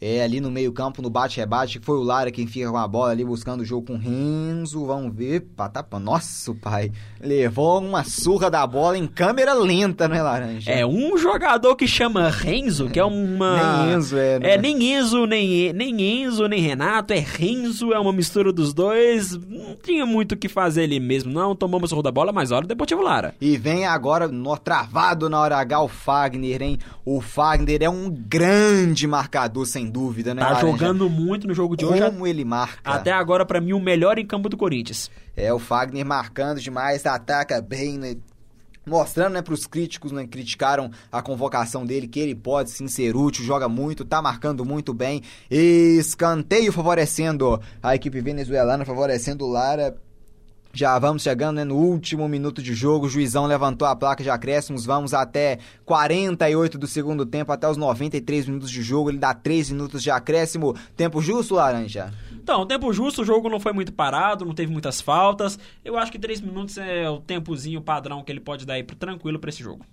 É, ali no meio campo, no bate-rebate, foi o Lara quem fica com a bola ali buscando o jogo com o Renzo. Vamos ver. Patapa. Nossa, pai. Levou uma surra da bola em câmera lenta, né, Laranja? É, um jogador que chama Renzo, que é uma. nem Enzo, é. Né? É, nem Enzo, nem, nem Enzo, nem Renato. É Renzo, é uma mistura dos dois. Não tinha muito o que fazer ali mesmo, não. Tomamos o da bola, mas olha o Deportivo Lara. E vem agora, no, travado na hora H, o Fagner, hein? O Fagner é um grande marcador, sem dúvida, né? Tá Laranja? jogando muito no jogo de Como hoje. Como ele marca. Até agora, para mim, o melhor em campo do Corinthians. É, o Fagner marcando demais, ataca bem, né? mostrando né, para os críticos, né, criticaram a convocação dele, que ele pode sim ser útil, joga muito, tá marcando muito bem. Escanteio favorecendo a equipe venezuelana, favorecendo o Lara. Já vamos chegando né, no último minuto de jogo. O juizão levantou a placa de acréscimos. Vamos até 48 do segundo tempo, até os 93 minutos de jogo. Ele dá 3 minutos de acréscimo. Tempo justo, Laranja? Então, tempo justo, o jogo não foi muito parado, não teve muitas faltas. Eu acho que três minutos é o tempozinho padrão que ele pode dar aí tranquilo para esse jogo.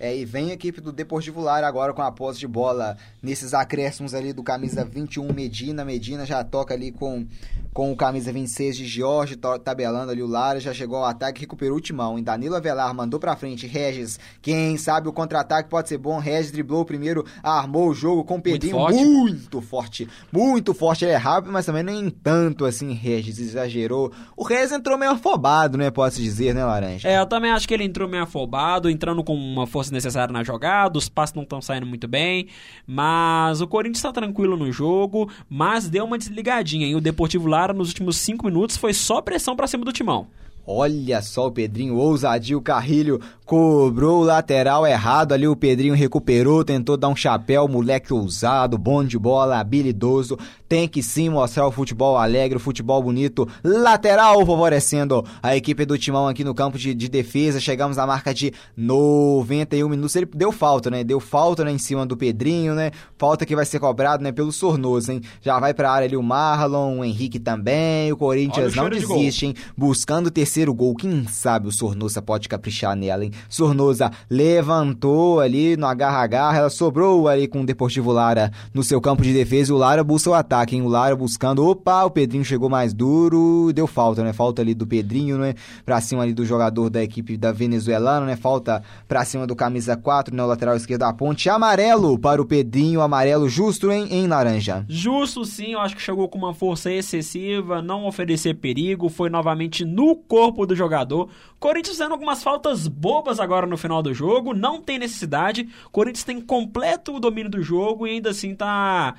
É, e vem a equipe do Deportivo Lara agora com a posse de bola nesses acréscimos ali do camisa 21 Medina. Medina já toca ali com, com o camisa 26 de Jorge, tabelando ali o Lara, já chegou ao ataque, recuperou o timão. Em Danilo Avelar mandou pra frente, Regis, quem sabe o contra-ataque pode ser bom. Regis driblou primeiro, armou o jogo com o Pedrinho muito forte. muito forte, muito forte. Ele é rápido, mas também nem tanto assim, Regis exagerou. O Regis entrou meio afobado, né, pode-se dizer, né, Laranja? É, eu também acho que ele entrou meio afobado, entrando com uma força necessário na jogada, os passos não estão saindo muito bem, mas o Corinthians está tranquilo no jogo, mas deu uma desligadinha. E o Deportivo Lara nos últimos cinco minutos foi só pressão para cima do timão. Olha só o Pedrinho, ousadio, o Carrilho cobrou o lateral errado ali, o Pedrinho recuperou, tentou dar um chapéu, moleque ousado, bom de bola, habilidoso, tem que sim mostrar o futebol alegre, o futebol bonito, lateral favorecendo a equipe do Timão aqui no campo de, de defesa, chegamos à marca de 91 minutos, ele deu falta, né, deu falta né, em cima do Pedrinho, né, falta que vai ser cobrado, né, pelo Sornoso, hein, já vai pra área ali o Marlon, o Henrique também, o Corinthians não desiste, hein, buscando o terceiro gol, quem sabe o Sornosa pode caprichar nela, hein, Sornosa levantou ali no agarra-agarra, ela sobrou ali com o Deportivo Lara no seu campo de defesa e o Lara busca o ataque, hein? O Lara buscando, opa, o Pedrinho chegou mais duro, deu falta, né? Falta ali do Pedrinho, né? Pra cima ali do jogador da equipe da venezuelana, né? Falta pra cima do camisa 4, né? O lateral esquerdo da ponte, amarelo para o Pedrinho, amarelo justo em, em laranja. Justo sim, eu acho que chegou com uma força excessiva, não oferecer perigo, foi novamente no corpo do jogador. Corinthians fazendo algumas faltas bobas agora no final do jogo, não tem necessidade. Corinthians tem completo domínio do jogo e ainda assim tá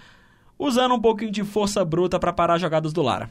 usando um pouquinho de força bruta para parar as jogadas do Lara.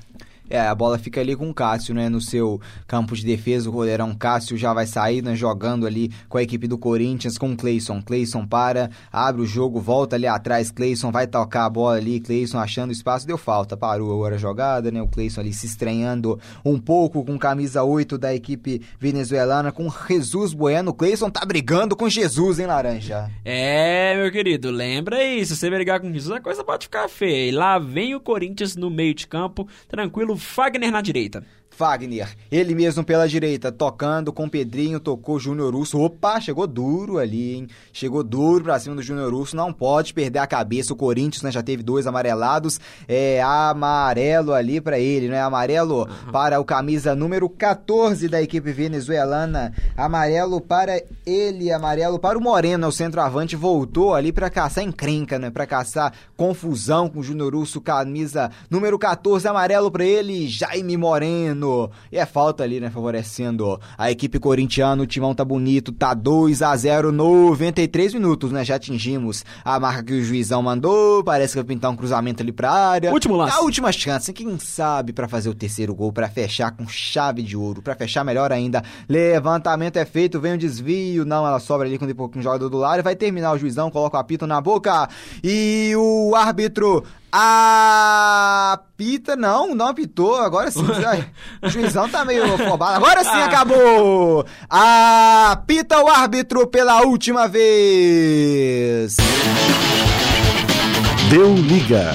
É, a bola fica ali com o Cássio, né? No seu campo de defesa, o goleirão Cássio já vai sair, né? Jogando ali com a equipe do Corinthians, com o Cleison. Cleison para, abre o jogo, volta ali atrás, Cleison vai tocar a bola ali, Cleison achando espaço, deu falta, parou agora a jogada, né? O Cleison ali se estranhando um pouco com camisa 8 da equipe venezuelana, com Jesus Bueno. Cleison tá brigando com Jesus, hein, Laranja? É, meu querido, lembra aí, se você brigar com Jesus, a coisa pode ficar feia. E lá vem o Corinthians no meio de campo, tranquilo, Fagner na direita. Fagner, ele mesmo pela direita, tocando com Pedrinho, tocou Júnior Urso. Opa, chegou duro ali, hein? Chegou duro pra cima do Júnior Urso. Não pode perder a cabeça. O Corinthians, né, já teve dois amarelados. É amarelo ali para ele, né? Amarelo uhum. para o camisa número 14 da equipe venezuelana. Amarelo para ele, amarelo para o Moreno, o centroavante. Voltou ali para caçar encrenca, né? Pra caçar confusão com o Júnior Urso. Camisa número 14, amarelo para ele, Jaime Moreno. E é falta ali, né? Favorecendo a equipe corintiana. O timão tá bonito, tá 2 a 0 93 minutos, né? Já atingimos a marca que o juizão mandou. Parece que vai pintar um cruzamento ali pra área. Último lance. A última chance, quem sabe, para fazer o terceiro gol, para fechar com chave de ouro, para fechar melhor ainda. Levantamento é feito, vem o um desvio. Não, ela sobra ali com um jogador do lado. Vai terminar o juizão, coloca o apito na boca. E o árbitro Apita, não, não apitou, agora sim. o juizão tá meio afobado. Agora sim ah. acabou! Apita o árbitro pela última vez! Deu liga.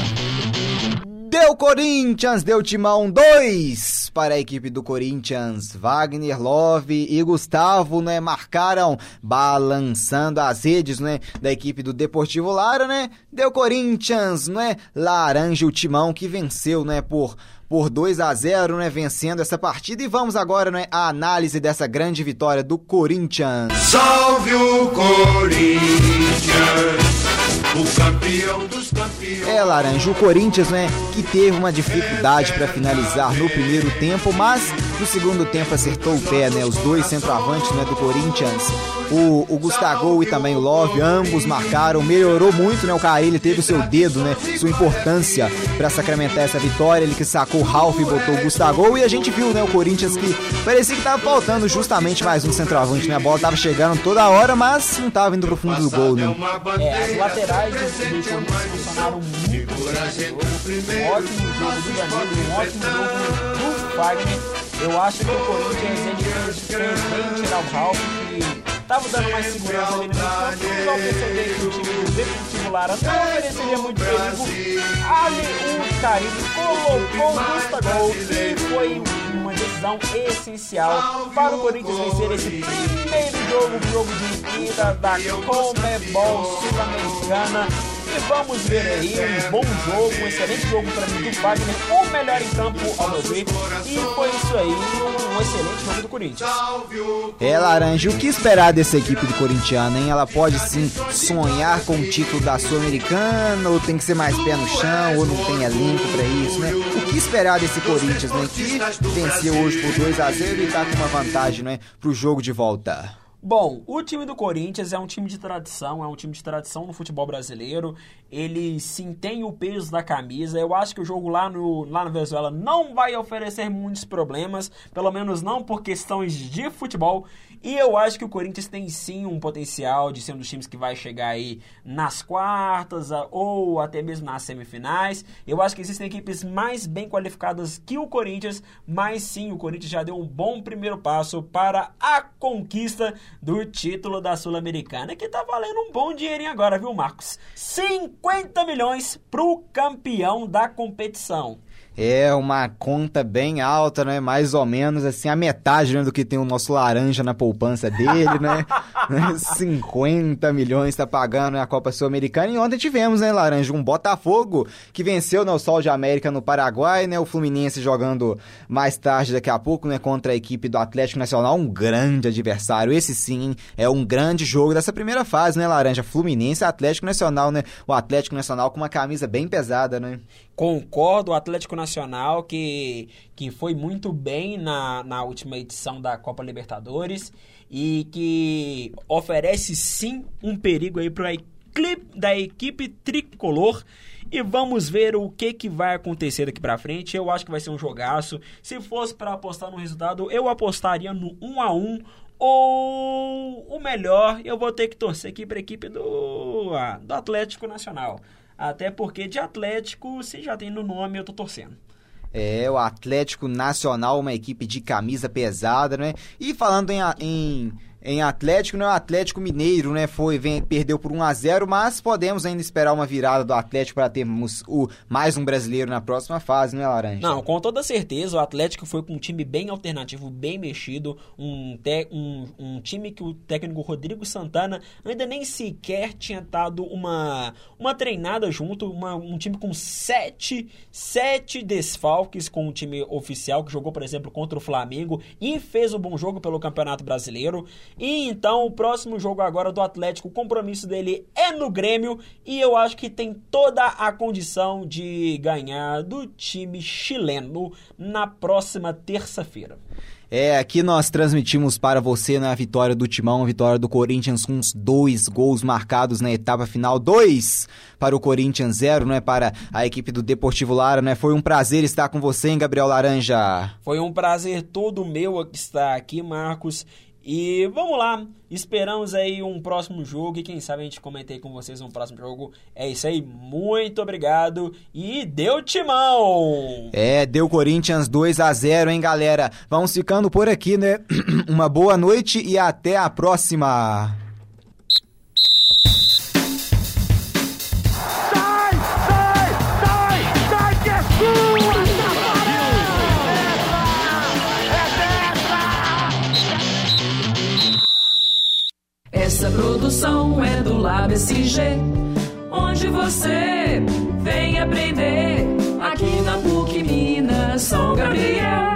Deu Corinthians, deu Timão 2 para a equipe do Corinthians. Wagner, Love e Gustavo, né, marcaram balançando as redes, né, da equipe do Deportivo Lara, né? Deu Corinthians, né? Laranja o Timão que venceu, né, por por 2 a 0, né, vencendo essa partida e vamos agora, né, a análise dessa grande vitória do Corinthians. Salve o Corinthians! O campeão dos campeões. É, Laranja, o Corinthians, né, que teve uma dificuldade para finalizar no primeiro tempo, mas no segundo tempo acertou o pé, né? Os dois centroavantes, né, do Corinthians, o, o Gustavo e também o Love, ambos marcaram, melhorou muito, né? O Carilli teve o seu dedo, né, sua importância para sacramentar essa vitória, ele que sacou o Ralph e botou o Gustavo e a gente viu, né, o Corinthians que parecia que tava faltando justamente mais um centroavante, né? A bola tava chegando toda hora, mas não tava indo pro fundo do gol, né? É, as laterais do, do funcionaram bem. Um ótimo jogo do Danilo, um ótimo jogo do Fagner. Eu acho que o Corinthians ele fez bem tirar o Ralf, que tava dando mais segurança ali no campo. Só perceber que o time do Deportivo Lara não ofereceria muito perigo. Ali o Caribe colocou o Gustavo e foi uma decisão essencial para o Corinthians vencer esse primeiro jogo, jogo de ida da Comebol Sul-Americana. E vamos ver aí um bom jogo, um excelente jogo para mim do Wagner, o melhor em campo ao meu ver. E foi isso aí, um excelente jogo do Corinthians. É, Laranja, o que esperar dessa equipe do corintiano, hein? Ela pode sim sonhar com o título da Sul-Americana, ou tem que ser mais pé no chão, ou não tem elenco para isso, né? O que esperar desse Corinthians, né? Que venceu hoje por 2 a 0 e tá com uma vantagem, né? Pro jogo de volta. Bom, o time do Corinthians é um time de tradição, é um time de tradição no futebol brasileiro. Ele sim tem o peso da camisa. Eu acho que o jogo lá no, lá na Venezuela não vai oferecer muitos problemas, pelo menos não por questões de futebol. E eu acho que o Corinthians tem sim um potencial de ser um dos times que vai chegar aí nas quartas ou até mesmo nas semifinais. Eu acho que existem equipes mais bem qualificadas que o Corinthians, mas sim, o Corinthians já deu um bom primeiro passo para a conquista do título da Sul-Americana, que tá valendo um bom dinheirinho agora, viu, Marcos? 50 milhões pro campeão da competição. É uma conta bem alta, né? Mais ou menos assim, a metade né, do que tem o nosso laranja na poupança dele, né? 50 milhões está pagando né, a Copa Sul-Americana. E ontem tivemos, né, Laranja, um Botafogo que venceu né, o Sol de América no Paraguai, né? O Fluminense jogando mais tarde daqui a pouco, né? Contra a equipe do Atlético Nacional, um grande adversário. Esse sim é um grande jogo dessa primeira fase, né, Laranja? Fluminense Atlético Nacional, né? O Atlético Nacional com uma camisa bem pesada, né? Concordo, o Atlético Nacional que, que foi muito bem na, na última edição da Copa Libertadores e que oferece sim um perigo aí para da equipe tricolor e vamos ver o que, que vai acontecer daqui para frente. Eu acho que vai ser um jogaço. Se fosse para apostar no resultado, eu apostaria no 1 a 1 ou o melhor, eu vou ter que torcer aqui para a equipe do, ah, do Atlético Nacional. Até porque de Atlético, se já tem no nome, eu tô torcendo. É, o Atlético Nacional, uma equipe de camisa pesada, né? E falando em, em em Atlético, não é o Atlético Mineiro, né? Foi, vem, perdeu por 1 a 0 mas podemos ainda esperar uma virada do Atlético para termos o, mais um brasileiro na próxima fase, não é, Laranja? Não, com toda certeza, o Atlético foi com um time bem alternativo, bem mexido, um, te, um, um time que o técnico Rodrigo Santana ainda nem sequer tinha dado uma, uma treinada junto, uma, um time com sete, sete desfalques com o time oficial, que jogou, por exemplo, contra o Flamengo e fez um bom jogo pelo Campeonato Brasileiro. E então o próximo jogo agora do Atlético, o compromisso dele é no Grêmio e eu acho que tem toda a condição de ganhar do time chileno na próxima terça-feira. É, aqui nós transmitimos para você na vitória do Timão, a vitória do Corinthians com uns dois gols marcados na etapa final, dois para o Corinthians, zero, né, para a equipe do Deportivo Lara, né? Foi um prazer estar com você, hein, Gabriel Laranja? Foi um prazer todo meu estar aqui, Marcos, e vamos lá, esperamos aí um próximo jogo e quem sabe a gente comente aí com vocês um próximo jogo. É isso aí, muito obrigado e deu timão! É, deu Corinthians 2 a 0 hein, galera? Vamos ficando por aqui, né? Uma boa noite e até a próxima! Produção é do Lab SG, onde você vem aprender aqui na PUC Minas São Gabriel.